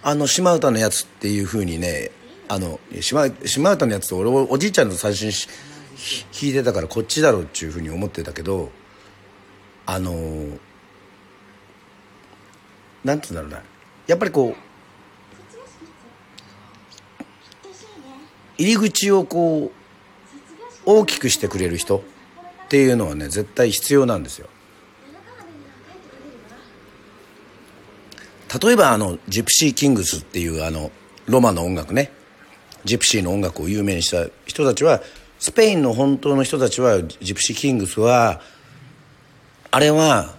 ああの島唄のやつっていうふうにねあの島島唄のやつと俺おじいちゃんの三振し弾いてたからこっちだろうっていうふうに思ってたけどあのなんつうんだろうな。やっぱりこう入り口をこう大きくしてくれる人っていうのはね絶対必要なんですよ。例えばあのジプシー・キングスっていうあのロマの音楽ね。ジプシーの音楽を有名にした人たちはスペインの本当の人たちはジプシーキングスはあれは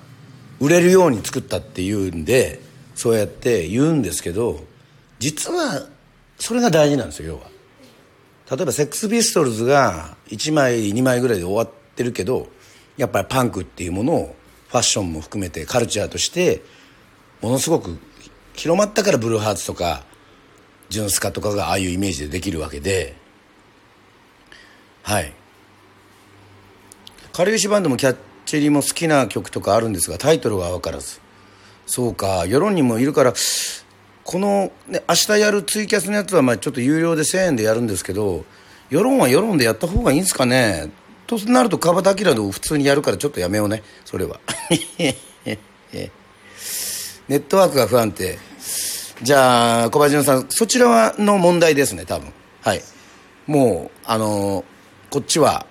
売れるように作ったっていうんでそうやって言うんですけど実はそれが大事なんですよ要は。例えばセックスピストルズが1枚2枚ぐらいで終わってるけどやっぱりパンクっていうものをファッションも含めてカルチャーとしてものすごく広まったからブルーハーツとかジュンスカとかがああいうイメージでできるわけで。はい。かりゆしバンドもキャッチリも好きな曲とかあるんですがタイトルが分からず。そうか。世論にもいるからこの、ね、明日やるツイキャスのやつはまあちょっと有料で1000円でやるんですけど世論は世論でやった方がいいんですかね。となると川端明の普通にやるからちょっとやめようね。それは。ネットワークが不安定。じゃあ小林さんそちらはの問題ですね多分。はい。もうあのこっちは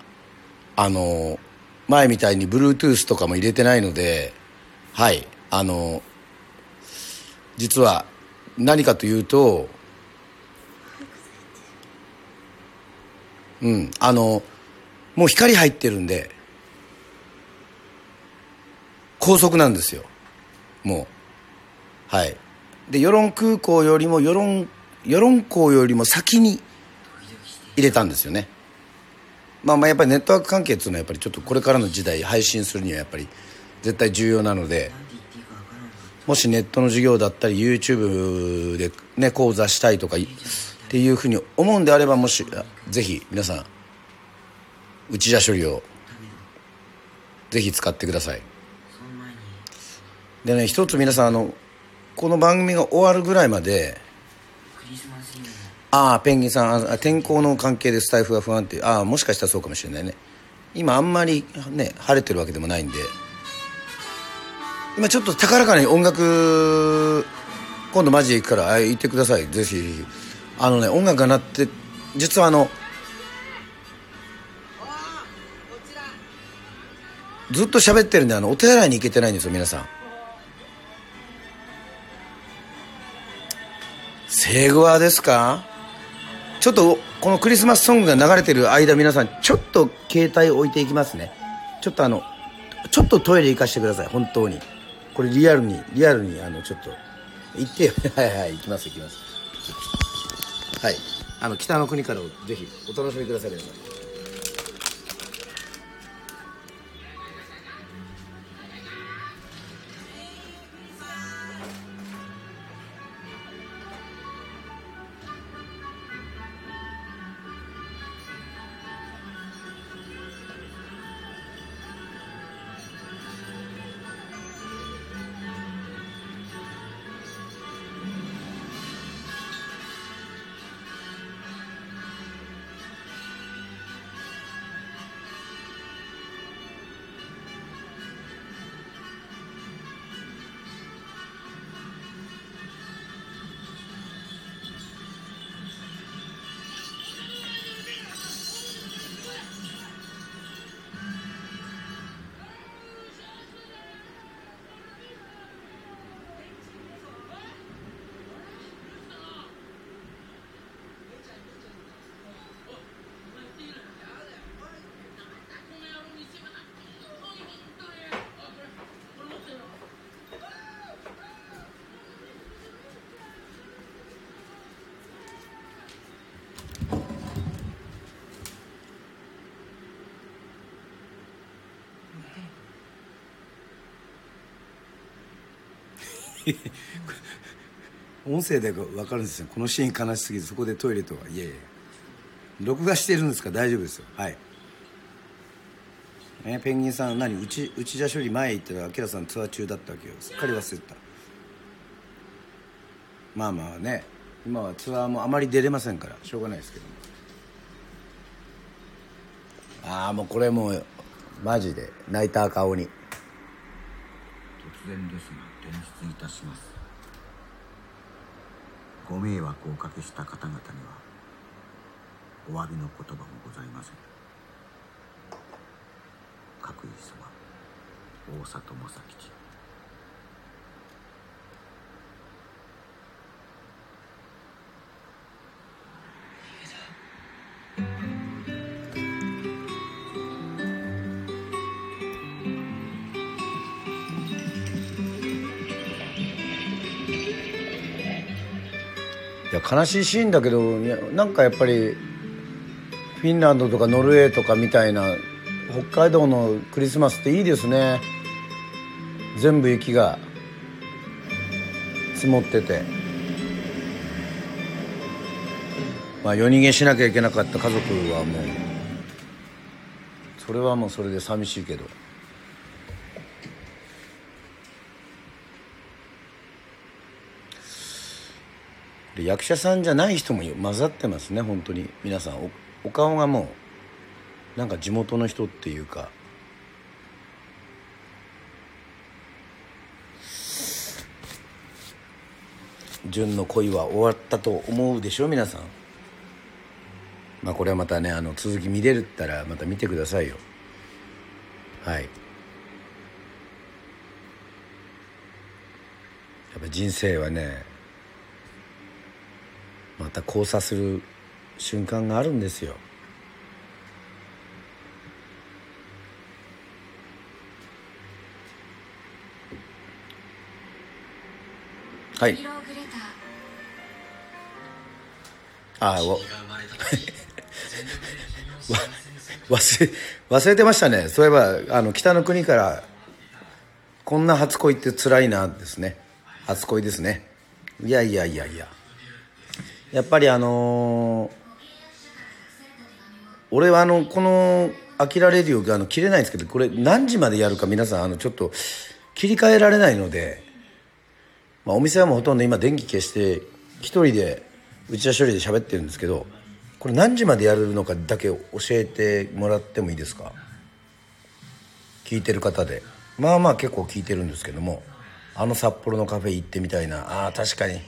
あの前みたいに Bluetooth とかも入れてないのではい。あの実は何かというとうんあのもう光入ってるんで高速なんですよ。もう。はい。で与論空港よりも与論与論港よりも先に入れたんですよね。まあまあやっぱりネットワーク関係っていうのはやっぱりちょっとこれからの時代配信するにはやっぱり絶対重要なのでもしネットの授業だったり YouTube でね講座したいとかっていうふうに思うんであればもしぜひ皆さん内田処理をぜひ使ってください。でね一つ皆さんあのこの番組が終わるぐらいまでああペンギンさんあ天候の関係でスタイフが不安定ああもしかしたらそうかもしれないね。今あんまりね晴れてるわけでもないんで。今ちょっと高らかに音楽今度マジで行くから言ってください。ぜひ。あのね音楽が鳴って実はあのずっと喋ってるんであのお手洗いに行けてないんですよ皆さんセグワですか？ちょっとこのクリスマスソングが流れてる間皆さんちょっと携帯置いていきますね。ちょっとあのちょっとトイレ行かせてください。本当に。これリアルにリアルにあのちょっと。行ってよ。はいはい行きます行きます。はい。あの北の国からをぜひお楽しみください皆さん。音声で分かるんですよ。このシーン悲しすぎてそこでトイレとは。いやいや。録画してるんですか？大丈夫ですよ。はい。ねペンギンさん何？内内田処理前行ったらアキラさんツアー中だったわけよ。すっかり忘れてた。まあまあね。今はツアーもあまり出れませんから。しょうがないですけども。ああもうこれもうマジで泣いた顔に突然ですねが転出いたします。ご迷惑をおかけした方々にはお詫びの言葉もございません。各位様大里正吉。や悲しいシーンだけどなんかやっぱりフィンランドとかノルウェーとかみたいな北海道のクリスマスっていいですね。全部雪が積もってて。まあ夜逃げしなきゃいけなかった家族はもうそれはもうそれで寂しいけど。役者さんじゃない人も混ざってますね本当に。皆さんおお顔がもうなんか地元の人っていうか。純の恋は終わったと思うでしょ皆さん。まあこれはまたねあの続き見れるったらまた見てくださいよ。はい。やっぱ人生はねまた交差する瞬間があるんですよ。はい。ああわ 忘れ忘れてましたね。そういえばあの北の国からこんな初恋って辛いなですね。初恋ですね。いやいやいやいや。やっぱりあのー俺はあのこの「飽きられるよ」があの切れないんですけどこれ何時までやるか皆さんあのちょっと切り替えられないので、まあ、お店はもうほとんど今電気消して一人でうちわ処理で喋ってるんですけどこれ何時までやるのかだけ教えてもらってもいいですか？聞いてる方で。まあまあ結構聞いてるんですけどもあの札幌のカフェ行ってみたいな。あー確かに。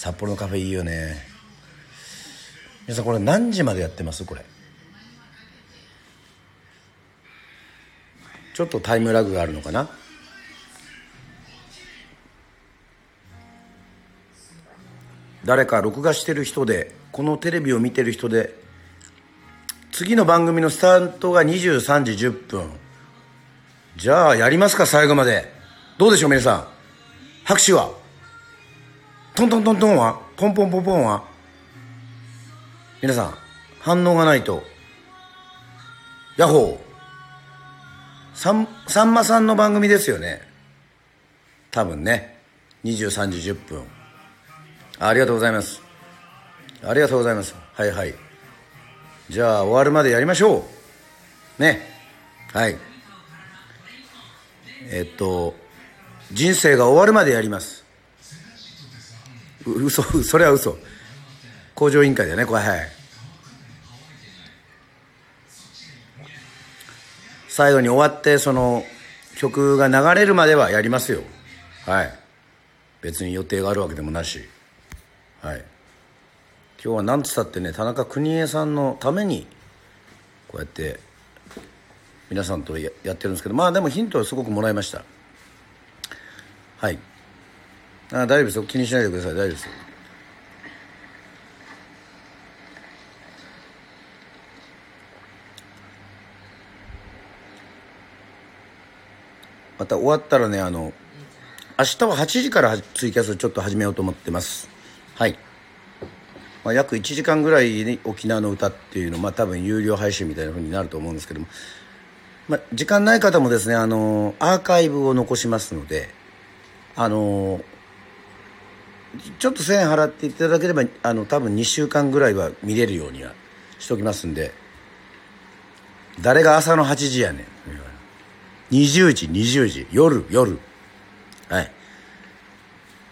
札幌のカフェいいよね。皆さんこれ何時までやってます？これ。ちょっとタイムラグがあるのかな？誰か録画してる人でこのテレビを見てる人で次の番組のスタートが23時10分。じゃあやりますか？最後まで。どうでしょう皆さん。拍手は。トントントントンはポンポンポンポンは皆さん反応がないとヤッホー。さんさんまさんの番組ですよね。多分ね。23時10分。ありがとうございます。ありがとうございます。はいはい。じゃあ終わるまでやりましょう。ね。はい。えっと人生が終わるまでやります。嘘それは嘘。工場委員会だよねこれ。はい。最後に終わってその曲が流れるまではやりますよ。はい。別に予定があるわけでもなし。はい。今日は何つったってね田中邦衛さんのためにこうやって皆さんとややってるんですけどまあでもヒントはすごくもらいました。はい。あ大丈夫ですよ。気にしないでください。大丈夫ですまた終わったらねあの明日は8時からツイキャスちょっと始めようと思ってます。はい、まあ、約1時間ぐらいに沖縄の歌っていうのまあ多分有料配信みたいな風になると思うんですけども、まあ、時間ない方もですねあのアーカイブを残しますのであのちょっと1000円払っていただければあの多分2週間ぐらいは見れるようにはしておきますんで。誰が朝の8時やねん。20時20時。夜夜。はい。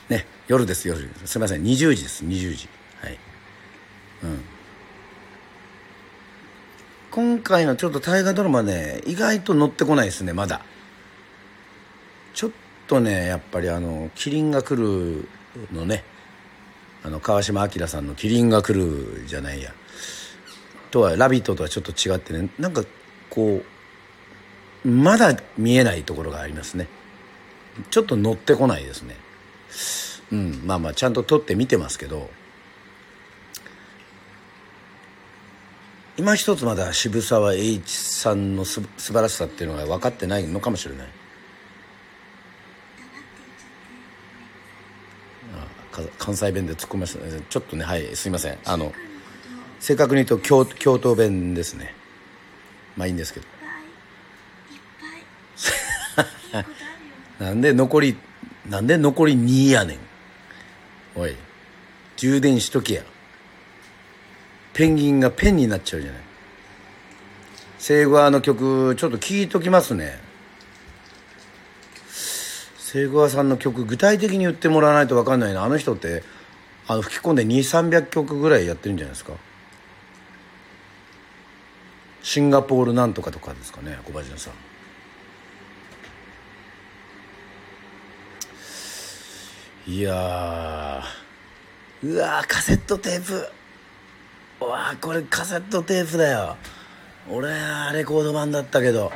ね夜です夜。すいません。20時です。20時。はい。うん。今回のちょっと大河ドラマね意外と乗ってこないですねまだ。ちょっとねやっぱりあの「キリンが来る」のねあの川島明さんの「キリンが来る」じゃないや。とは「ラビット!」とはちょっと違ってねなんかこうまだ見えないところがありますね。ちょっと乗ってこないですね。うんまあまあちゃんと撮って見てますけど。今一つまだ渋沢栄一さんのす素晴らしさっていうのが分かってないのかもしれないあか関西弁で突っ込みましたね。ちょっとねはいすいません。あの正確に言うと京京都弁ですね。まあいいんですけど。なんで残りなんで残り2やねん。おい充電しとけや。ペンギンがペンになっちゃうじゃない。セイグワの曲ちょっと聞いときますねセグワさんの曲具体的に言ってもらわないと分かんないな。あの人ってあの吹き込んで2300曲ぐらいやってるんじゃないですか。シンガポールなんとかとかですかね小林さん。いやうわカセットテープ。うわこれカセットテープだよ。俺はレコード版だったけど。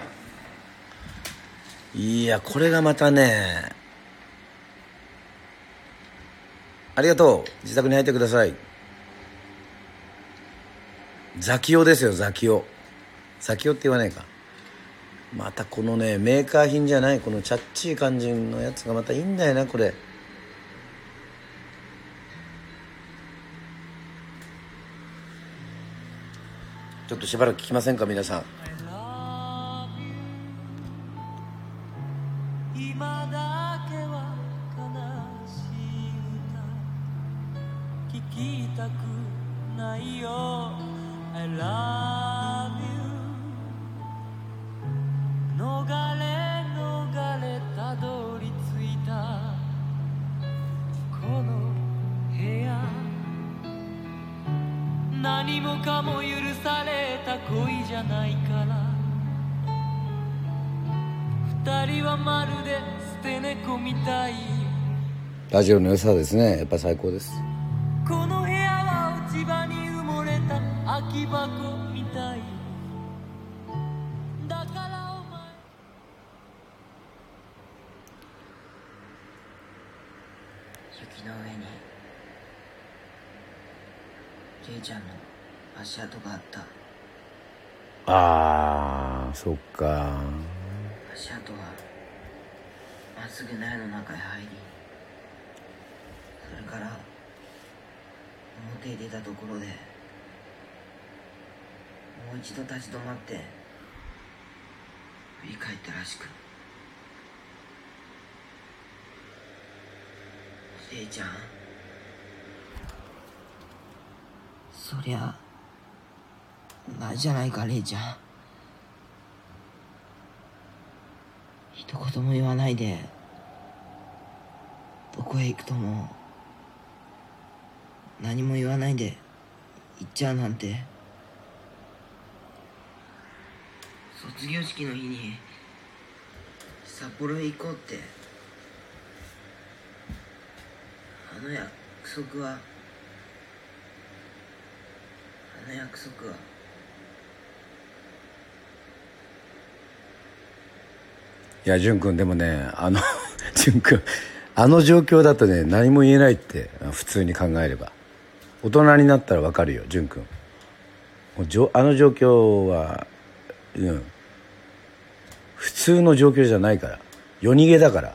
いやこれがまたねありがとう。自宅に入ってください。ザキオですよザキオ。ザキオって言わないか。またこのねメーカー品じゃないこのチャッチー感じのやつがまたいいんだよなこれ。ちょっとしばらく聞きませんか皆さん。ラジオの良さですね。やっぱ最高です。この部屋は落ち葉に埋もれた空き箱みたい。だからお前雪の上にレイちゃんの足跡があった。ああそっか。足跡はまっすぐ苗の中へ入りそれから表へ出たところでもう一度立ち止まって振り返ったらしく。レイちゃん。そりゃないじゃないかレイちゃん。一言も言わないでどこへ行くとも何も言わないで行っちゃうなんて。卒業式の日に札幌へ行こうって。あの約束はあの約束は。いや潤君でもねあの潤君あの状況だとね何も言えないって普通に考えれば。大人になったら分かるよ潤君もうじょあの状況はうん。普通の状況じゃないから。夜逃げだから。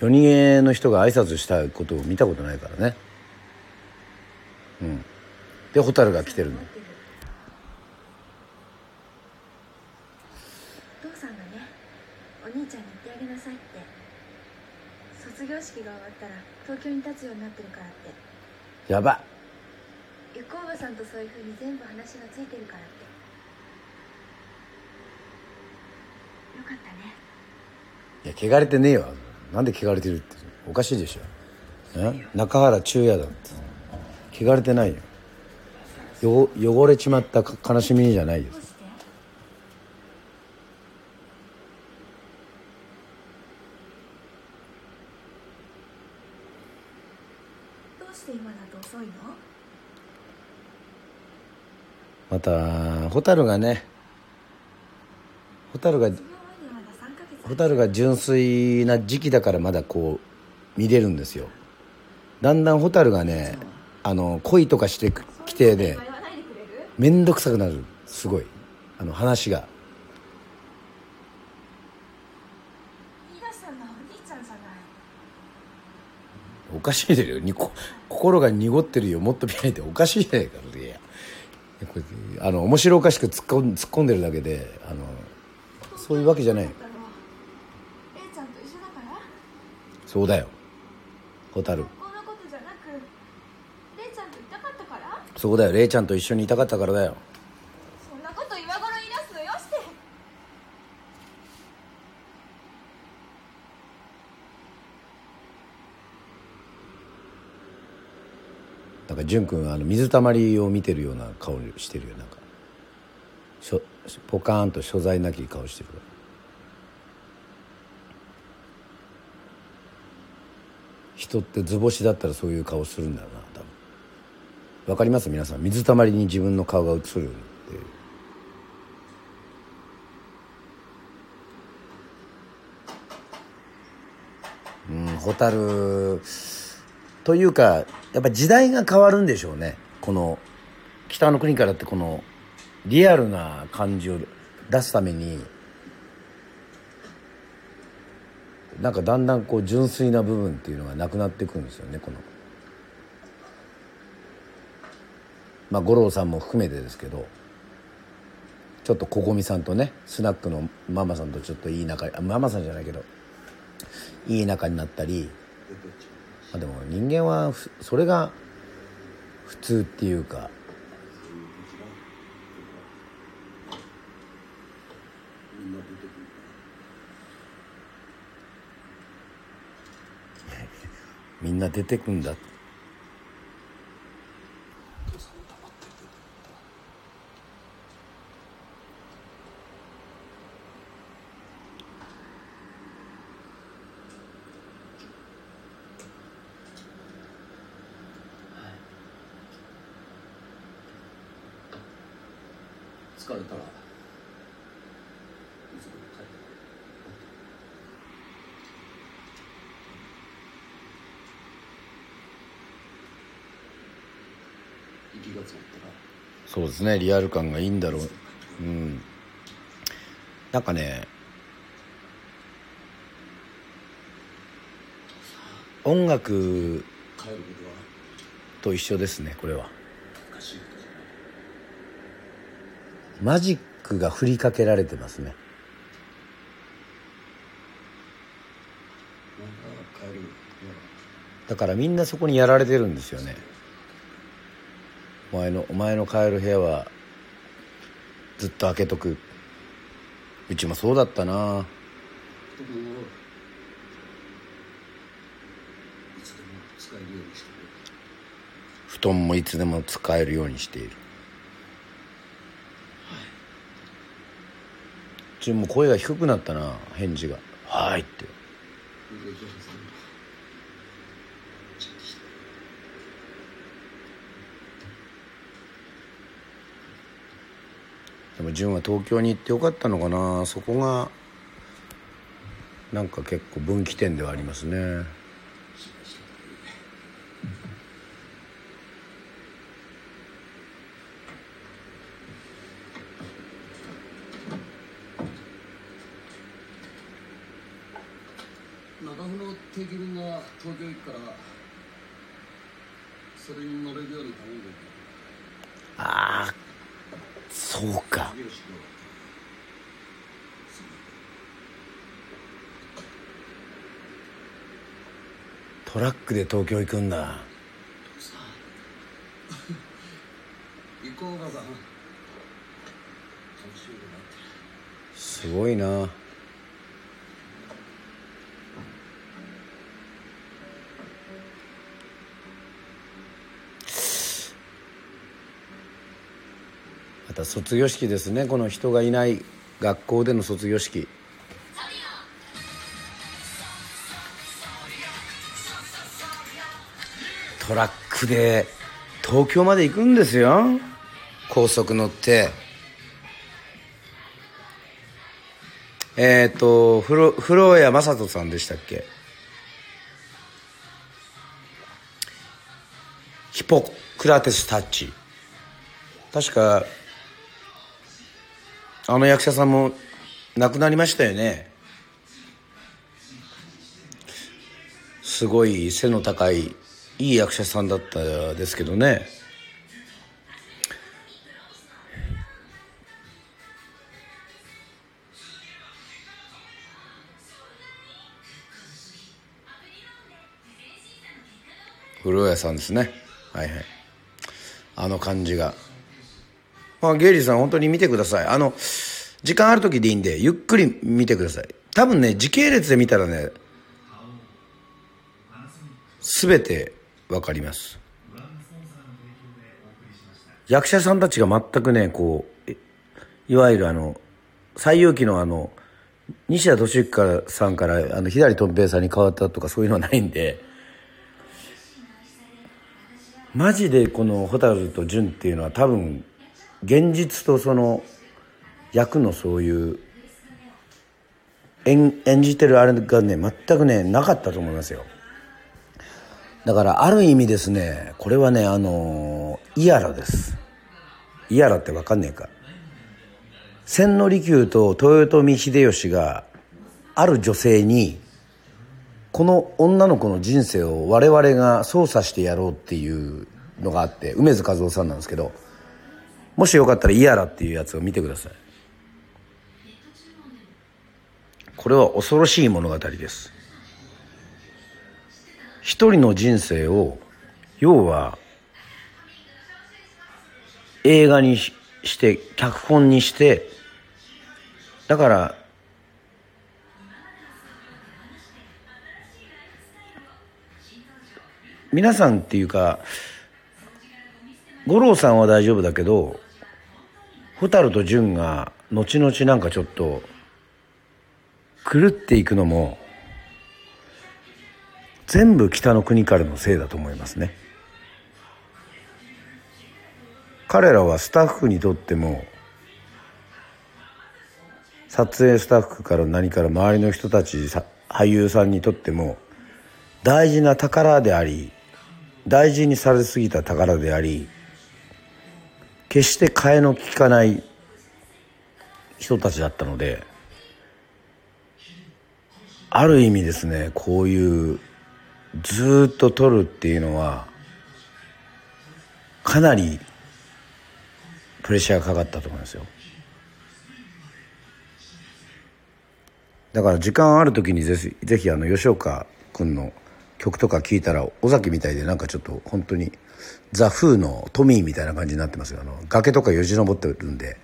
夜逃げの人が挨拶したことを見たことないからね。うん。で蛍が来てるの。お父さんがねお兄ちゃんに言ってあげなさいって。卒業式が終わったら東京に立つようになってるからって。やばゆこおばさんとそういうふうに全部話がついてるからって。よかったね。いや汚れてねえよ。なんで汚れてるっておかしいでしょ。え？中原中也だって。汚れてないよ。よ汚れちまったか悲しみじゃないよどうして今だと遅いのまた蛍がね蛍が蛍が純粋な時期だからまだこう見れるんですよ。だんだん蛍がねあの恋とかしてきてね面倒くさくなる。すごい。あの話が。おかしいよ。にこ心が濁ってるよ。もっと見ないで。おかしいじゃないか。いやあの面白おかしく突っ込ん突っ込んでるだけであのそういうわけじゃない。そうだよ。蛍。そうだよ。レイちゃんと一緒にいたかったからだよそんなこと今頃言い出すのよしてなんか潤君あの水たまりを見てるような顔してるよなんか。しょポカーンと所在なき顔してる。人って図星だったらそういう顔するんだよな多分。わかります？皆さん。水たまりに自分の顔が映るって。うん蛍というかやっぱ時代が変わるんでしょうね。この北の国からってこのリアルな感じを出すためになんかだんだんこう純粋な部分っていうのがなくなってくるんですよねこの。まあ五郎さんも含めてですけどちょっとここみさんとねスナックのママさんとちょっといい仲ママさんじゃないけどいい仲になったりあでも人間はふそれが普通っていうか。みんな出てくんだ疲れたら。いつでも帰って。息が詰まったらそうですねリアル感がいいんだろう。うん。なんかね音楽と一緒ですねこれは難しいことじゃないマジックが振りかけられてますね。だからみんなそこにやられてるんですよね。お前のお前の帰る部屋はずっと開けとく。うちもそうだったな。布団もいつでも使えるようにしているちも声が低くなったな返事が「はい」って。でも潤は東京に行ってよかったのかな。そこがなんか結構分岐点ではありますね中野の定期便が東京行くからそれに乗れるように頼んでおいてああそうか次の仕事トラックで東京行くんだ。行こうおばさん楽しみになってるすごいな。また卒業式ですね。この人がいない学校での卒業式。クで東京まで行くんですよ。高速乗って。えっ、とフロ古谷正人さんでしたっけ？ヒポクラテスタッチ。確かあの役者さんも亡くなりましたよね。すごい背の高いいい役者さんだったですけどね。古谷さんですね。はいはい。あの感じが。まあゲイリーさん本当に見てください。あの時間ある時でいいんでゆっくり見てください。多分ね時系列で見たらね全てわかります。役者さんたちが全くねこういわゆるあの西遊記のあの西田敏行さんからあの左とん平さんに変わったとかそういうのはないんでマジでこの蛍と純っていうのは多分現実とその役のそういう演演じてるあれがね全くねなかったと思いますよ。だからある意味ですねこれはねあのイヤラです。イヤラって分かんねえか。千利休と豊臣秀吉がある女性にこの女の子の人生を我々が操作してやろうっていうのがあって梅津和夫さんなんですけどもしよかったらイヤラっていうやつを見てください。これは恐ろしい物語です。一人の人生を要は映画にしして脚本にしてだから皆さんっていうか五郎さんは大丈夫だけど蛍と純が後々なんかちょっと狂っていくのも全部北の国からのせいだと思いますね。彼らはスタッフにとっても撮影スタッフから何から周りの人たち俳優さんにとっても大事な宝であり大事にされすぎた宝であり決して替えの利かない人たちだったのである意味ですねこういうずっと撮るっていうのはかなりプレッシャーがかかったと思いますよ。だから時間ある時にぜひぜひあの吉岡君の曲とか聞いたら尾崎みたいでなんかちょっと本当にザ・フーのトミーみたいな感じになってますよ。あの崖とかよじ登ってるんで、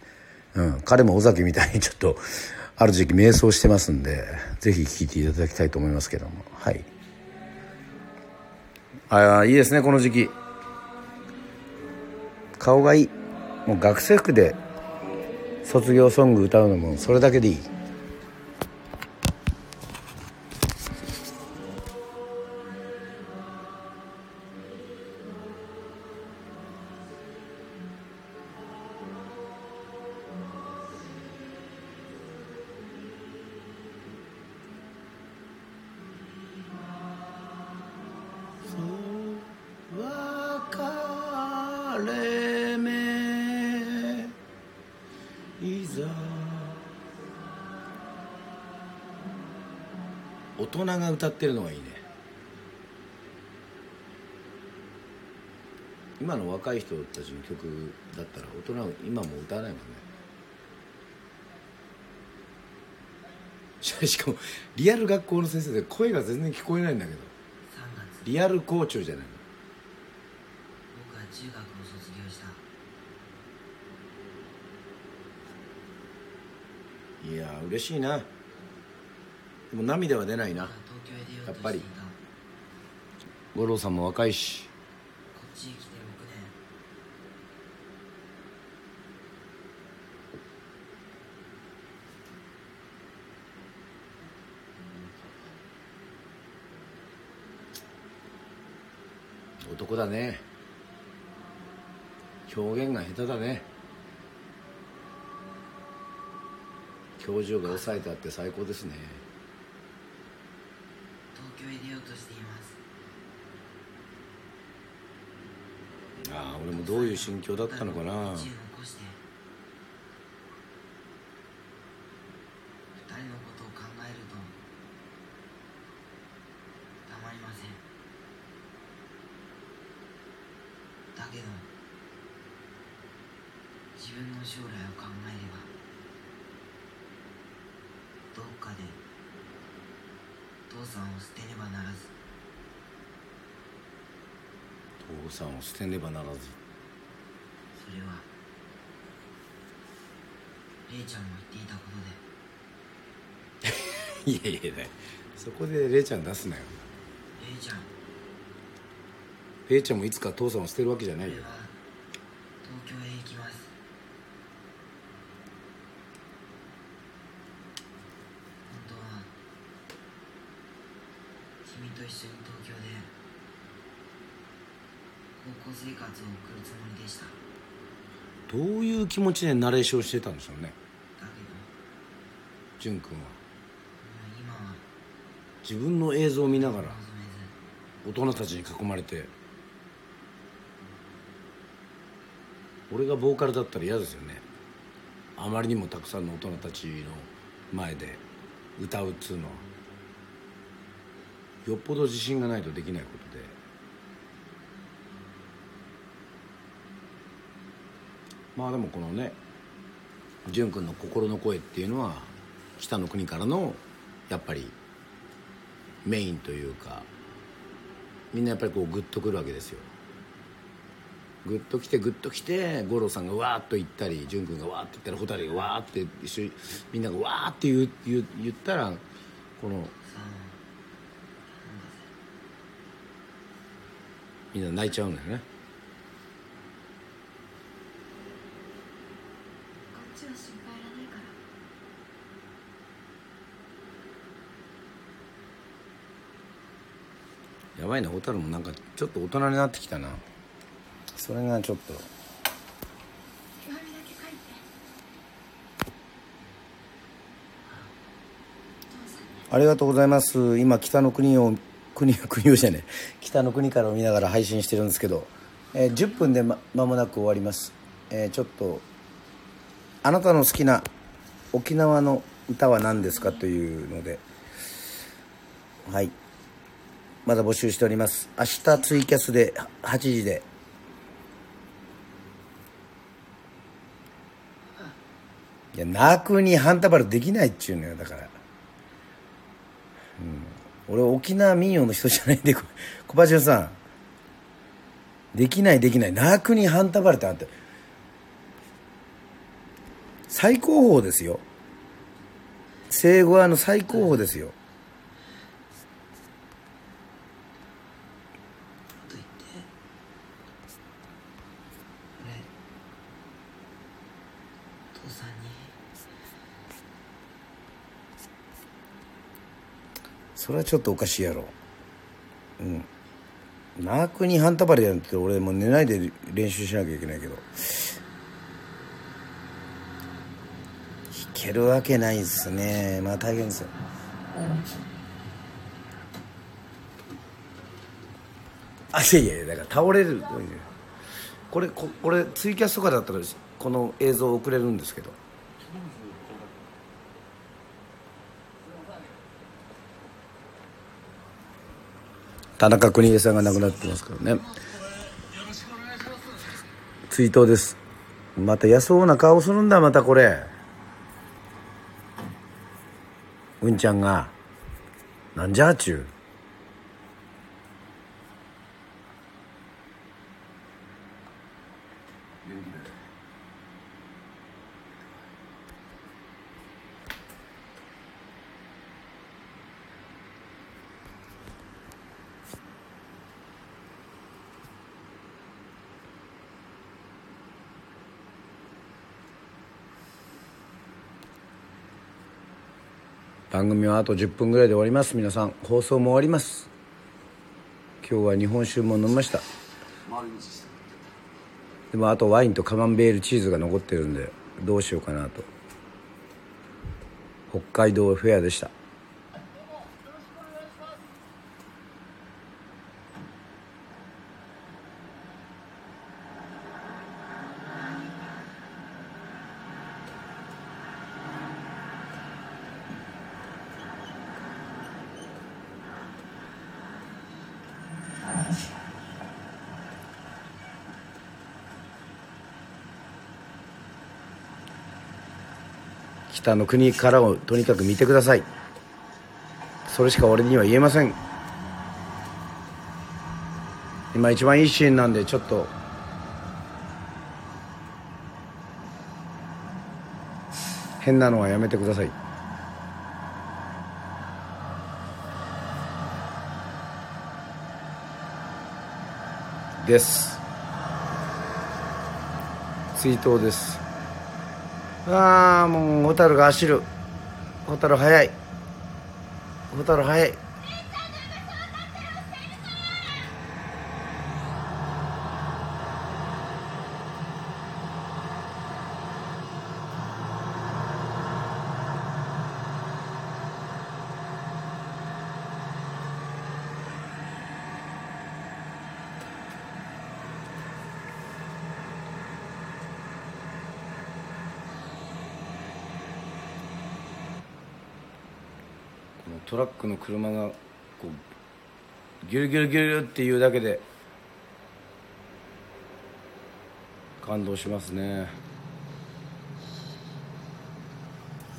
うん、彼も尾崎みたいにちょっとある時期瞑想してますんでぜひ聴いていただきたいと思いますけども。はい。ああいいですねこの時期。顔がいい。もう学生服で卒業ソング歌うのもそれだけでいい。歌ってるのがいいね。今の若い人たちの曲だったら大人は今も歌わないもんね。ししかもリアル学校の先生で声が全然聞こえないんだけど。リアル校長じゃないの。僕は中学を卒業した。いやー嬉しいな。でも涙は出ないなやっぱり。五郎さんも若いし。っちへ来て6年男だね。表現が下手だね。表情が抑えてあって最高ですねをようとしています。ああ俺もどういう心境だったのかな。だけど自分の将来を考えればどっかで父さんを捨てねばならず。父さんを捨てねばならず。それはレイちゃんも言っていたことで。いやいやいやそこでレイちゃん出すなよ。レイちゃん。レイちゃんもいつか父さんを捨てるわけじゃないよ。東京へ行きます本当は君と一緒に東京で高校生活を送るつもりでした。どういう気持ちでナレーションしてたんでしょうね。だけ淳君は。どもう今は。自分の映像を見ながら望めず大人たちに囲まれて俺がボーカルだったら嫌ですよね。あまりにもたくさんの大人たちの前で歌うっつうのはよっぽど自信がないとできないことで。まあでもこのね淳君の心の声っていうのは北の国からのやっぱりメインというかみんなやっぱりこうグッとくるわけですよ。グッときてグッときて五郎さんがわーっと言ったり淳君がわーって言ったら蛍がわーって一緒にみんながわーって言言ったらこのさあみんな泣いちゃうんだよね。こっちは心配いらないから。やばいな蛍もなんかちょっと大人になってきたな。それがちょっと。ありがとうございます。今北の国を国 国をじゃね北の国からを見ながら配信してるんですけど、えー10分でま間もなく終わります、えーちょっとあなたの好きな沖縄の歌は何ですかというのではい。まだ募集しております。明日ツイキャスで8時で。いや泣くにハンタバルできないっちゅうのよだから。うん。俺沖縄民謡の人じゃないんで 小林さん。できないできない。泣くにハンタバルってあって最高峰ですよ。生後あの最高峰ですよと言って俺父さんにそれはちょっとおかしいやろ。うん。泣くにハンタバルやんって俺もう寝ないで練習しなきゃいけないけど。弾けるわけないですね。まあ大変ですよ。あいやいやいやだから倒れる。これここれツイキャスとかだったらこの映像送れるんですけど。田中邦衛さんが亡くなってますからね。追悼です。また安そうな顔するんだまたこれ。うんちゃんが。なんじゃあちゅう。番組はあと10分ぐらいで終わります。皆さん放送も終わります。今日は日本酒も飲みました。でもあとワインとカマンベールチーズが残ってるんでどうしようかなと。北海道フェアでした北の国からをとにかく見てください。それしか俺には言えません。今一番いいシーンなんでちょっと。変なのはやめてください。です。追悼です。ああもう蛍が走る。蛍早い。蛍早い。トラックの車がこうギュルギュルギュルっていうだけで感動しますねよ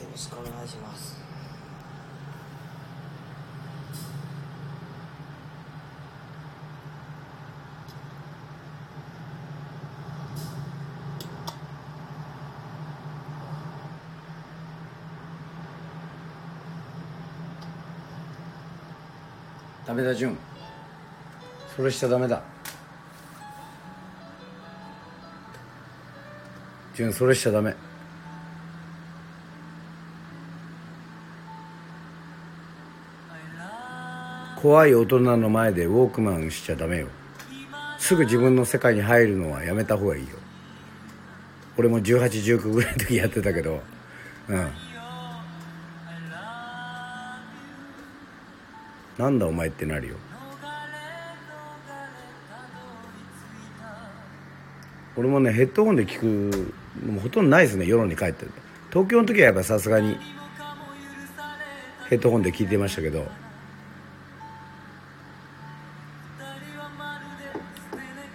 ろしくお願いしますダメだ潤それしちゃダメだ。潤それしちゃダメ。怖い大人の前でウォークマンしちゃダメよ。すぐ自分の世界に入るのはやめた方がいいよ。俺も1819ぐらいの時やってたけど。うん。なんだお前ってなるよ。俺もねヘッドホンで聞くのもほとんどないですね夜に帰って東京の時はやっぱさすがにヘッドホンで聞いてましたけど。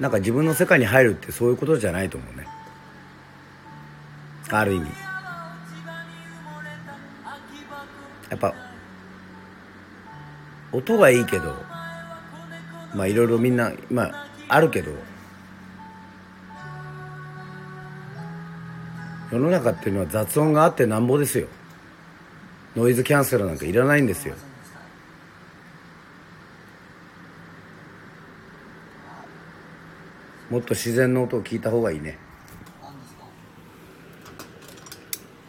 なんか自分の世界に入るってそういうことじゃないと思うね。ある意味。やっぱ音がいいけどまあいろいろみんなまああるけど世の中っていうのは雑音があってなんぼですよ。ノイズキャンセルなんかいらないんですよ。もっと自然の音を聞いた方がいいね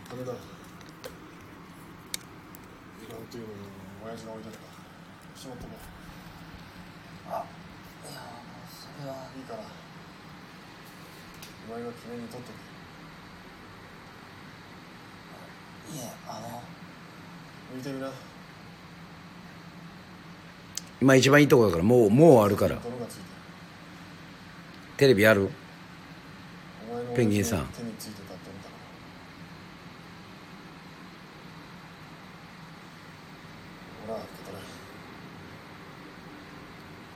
ダメだ今っていうのに親父が置いてたからしまったもあいやもうそれはいいからお前が記念に取っとけいえあの見てみな今一番いいとこだからもうもうあるから。テレビある？ペンギンさん。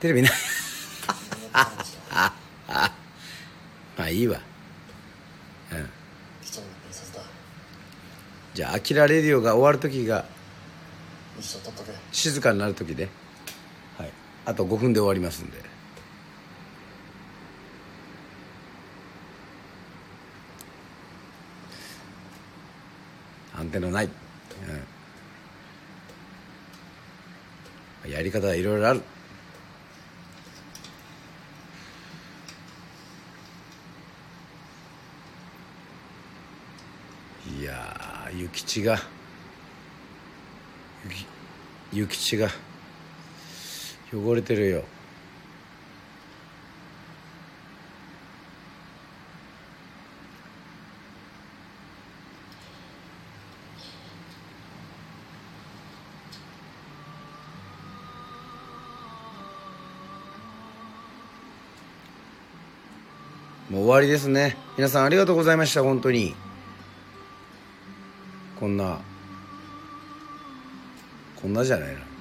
テレビない。まあいいわ。うん。じゃあ「アキラレディオ」が終わる時が静かになる時で、はい、あと5分で終わりますんで。アンテナない、うん、やり方はいろいろある。いや諭吉が。諭吉が。汚れてるよ。もう終わりですね。皆さんありがとうございました。本当に。こんなこんなじゃないな。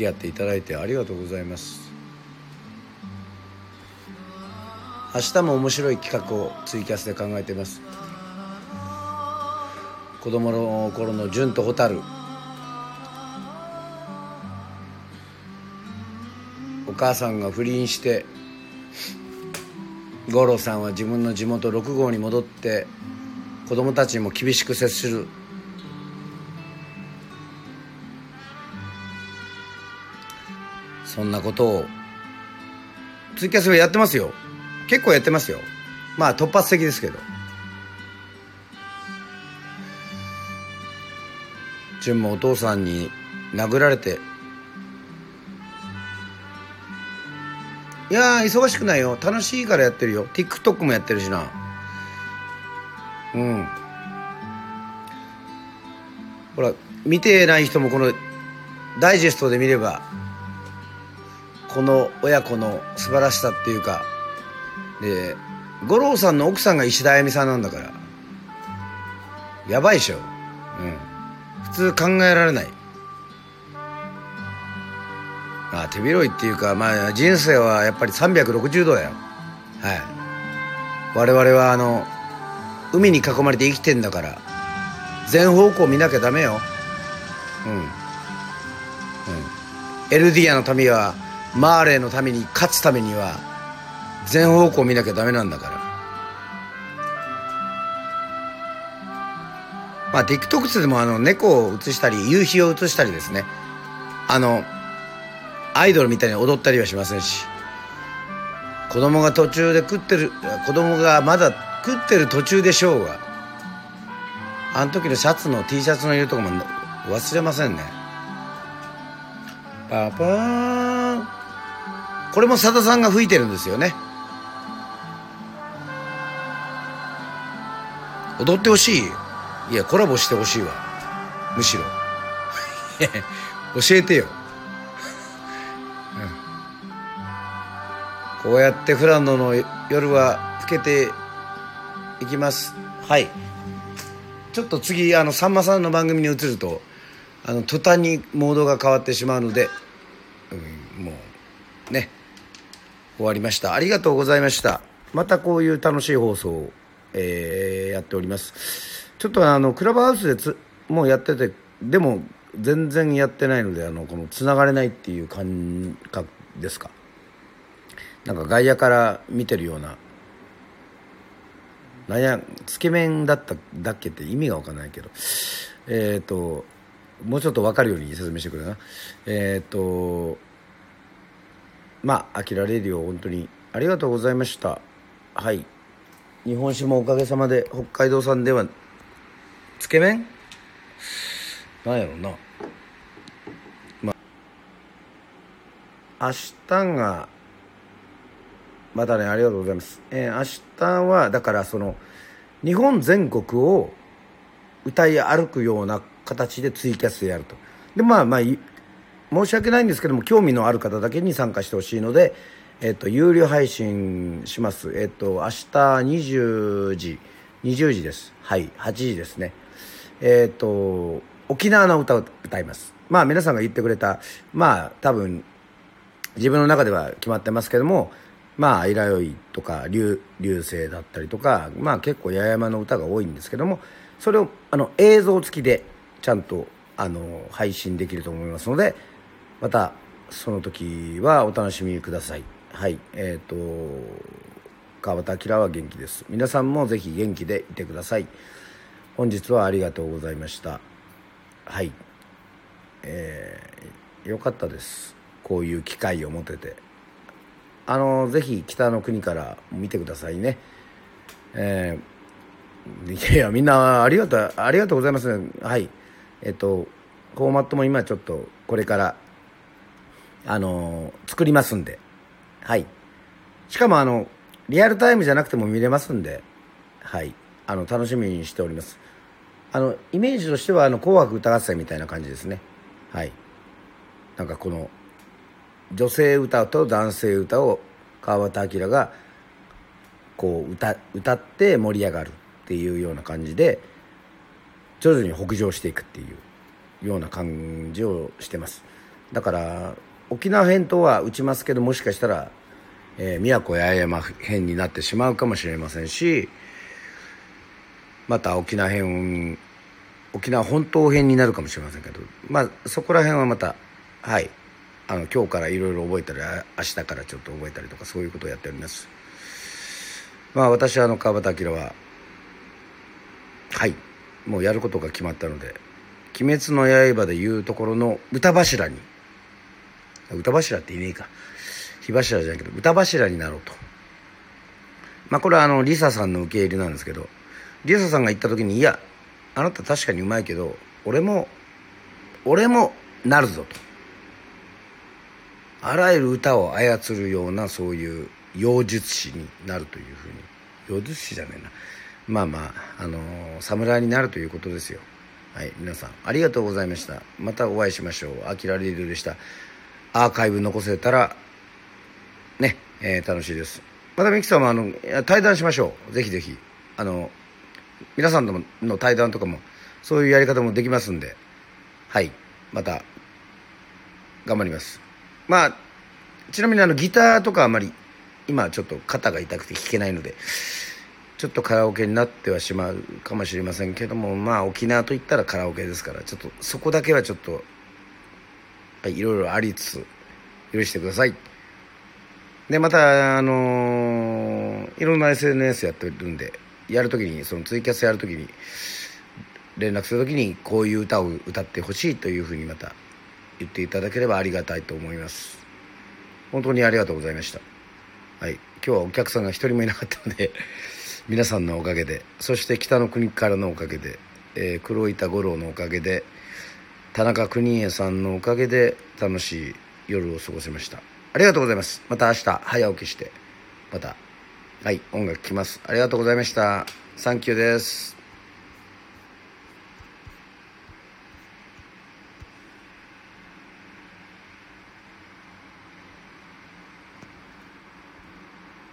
き合っていただいてありがとうございます。明日も面白い企画をツイキャスで考えています。子供の頃の純と蛍。お母さんが不倫して五郎さんは自分の地元六号に戻って子供たちにも厳しく接する。そんなことをツイキャスはやってますよ。結構やってますよ。まあ突発的ですけど。純もお父さんに殴られて。いや忙しくないよ。楽しいからやってるよ。TikTok もやってるしな。うん。ほら見てない人もこのダイジェストで見ればこの親子の素晴らしさっていうかで五郎さんの奥さんが石田あやみさんなんだからやばいでしょ。うん。普通考えられない。あ手広いっていうかまあ人生はやっぱり360度だよはい。我々はあの海に囲まれて生きてんだから全方向見なきゃダメよ。うん。うん。エルディアの民はマーレーのために勝つためには全方向見なきゃダメなんだから。まあ TikTok でもあの猫を映したり夕日を映したりですね。あのアイドルみたいに踊ったりはしませんし。子供が途中で食ってる子供がまだ食ってる途中でしょうがあの時のシャツの T シャツの色とかも忘れませんね。パパこれもさださんが吹いてるんですよね。踊ってほしい。いやコラボしてほしいわ。むしろ。教えてよ、うん、こうやって富良野の夜は更けていきます。はい。ちょっと次あのさんまさんの番組に移るとあの途端にモードが変わってしまうので、うん、もうね終わりました。ありがとうございました。またこういう楽しい放送を、えーやっております。ちょっとあのクラブハウスでつもうやっててでも全然やってないのであのこのつながれないっていう感覚ですか？なんか外野から見てるようななんやつけ麺だっただっけって意味が分かんないけど。えっ、ともうちょっと分かるように説明してくれな。えっ、とまあ「あきらレディオ」本当に。ありがとうございました。はい。日本酒もおかげさまで北海道産ではつけ麺？なんやろうな。まあ明日がまたねありがとうございます、えー明日はだからその日本全国を歌い歩くような形でツイキャスやると。でまあまあ申し訳ないんですけども興味のある方だけに参加してほしいので、えっと有料配信します。えっと明日20時20時です。はい8時ですね。えっと沖縄の歌を歌います。まあ皆さんが言ってくれたまあ多分自分の中では決まってますけどもまあ「いらよい」とか流「流星」だったりとかまあ結構八重山の歌が多いんですけどもそれをあの映像付きでちゃんとあの配信できると思いますのでまたその時はお楽しみください。はい。えっ、と川端明は元気です。皆さんもぜひ元気でいてください。本日はありがとうございました。はい。えー、よかったです。こういう機会を持てて。あのぜひ北の国から見てくださいね。えー、いやみんなありがとうありがとうございます。はい。えっとフォーマットも今ちょっとこれからあの作りますんで。はい。しかもあのリアルタイムじゃなくても見れますんで。はい。あの楽しみにしております。あのイメージとしてはあの紅白歌合戦みたいな感じですね。はい。なんかこの女性歌と男性歌を川端明がこう歌歌って盛り上がるっていうような感じで徐々に北上していくっていうような感じをしてます。だから沖縄編とは打ちますけどもしかしたら、えー、宮古八重山編になってしまうかもしれませんしまた沖縄編沖縄本島編になるかもしれませんけどまあそこら辺はまたはい。あの今日からいろいろ覚えたり明日からちょっと覚えたりとかそういうことをやっております。まあ私はあの川端明ははい。もうやることが決まったので「鬼滅の刃」でいうところの歌柱に歌柱っていねえか。火柱じゃないけど歌柱になろうと。まあこれはあのリサさんの受け入れなんですけどリサさんが言った時にいやあなた確かにうまいけど俺も俺もなるぞと。あらゆる歌を操るようなそういう妖術師になるというふうに。妖術師じゃねえな。まあまああのー侍になるということですよ。はい皆さんありがとうございました。またお会いしましょう。あきらレディオでした。アーカイブ残せたらね、えー楽しいです。またミキさんもあの対談しましょう。ぜひぜひ。あの皆さんともの対談とかもそういうやり方もできますんで。はい。また頑張ります。まあちなみにあのギターとかあまり今ちょっと肩が痛くて弾けないのでちょっとカラオケになってはしまうかもしれませんけどもまあ沖縄といったらカラオケですからちょっとそこだけはちょっとはいいろいろありつつ許してください。でまたあのーいろんな SNS やってるんでやるときにそのツイキャスやるときに連絡するときにこういう歌を歌ってほしいというふうにまた言っていただければありがたいと思います。本当にありがとうございました。はい今日はお客さんが一人もいなかったので 皆さんのおかげでそして北の国からのおかげで、えー黒板五郎のおかげで田中邦衛さんのおかげで楽しい夜を過ごせました。ありがとうございます。また明日早起きしてまたはい音楽聴きます。ありがとうございました。サンキューです。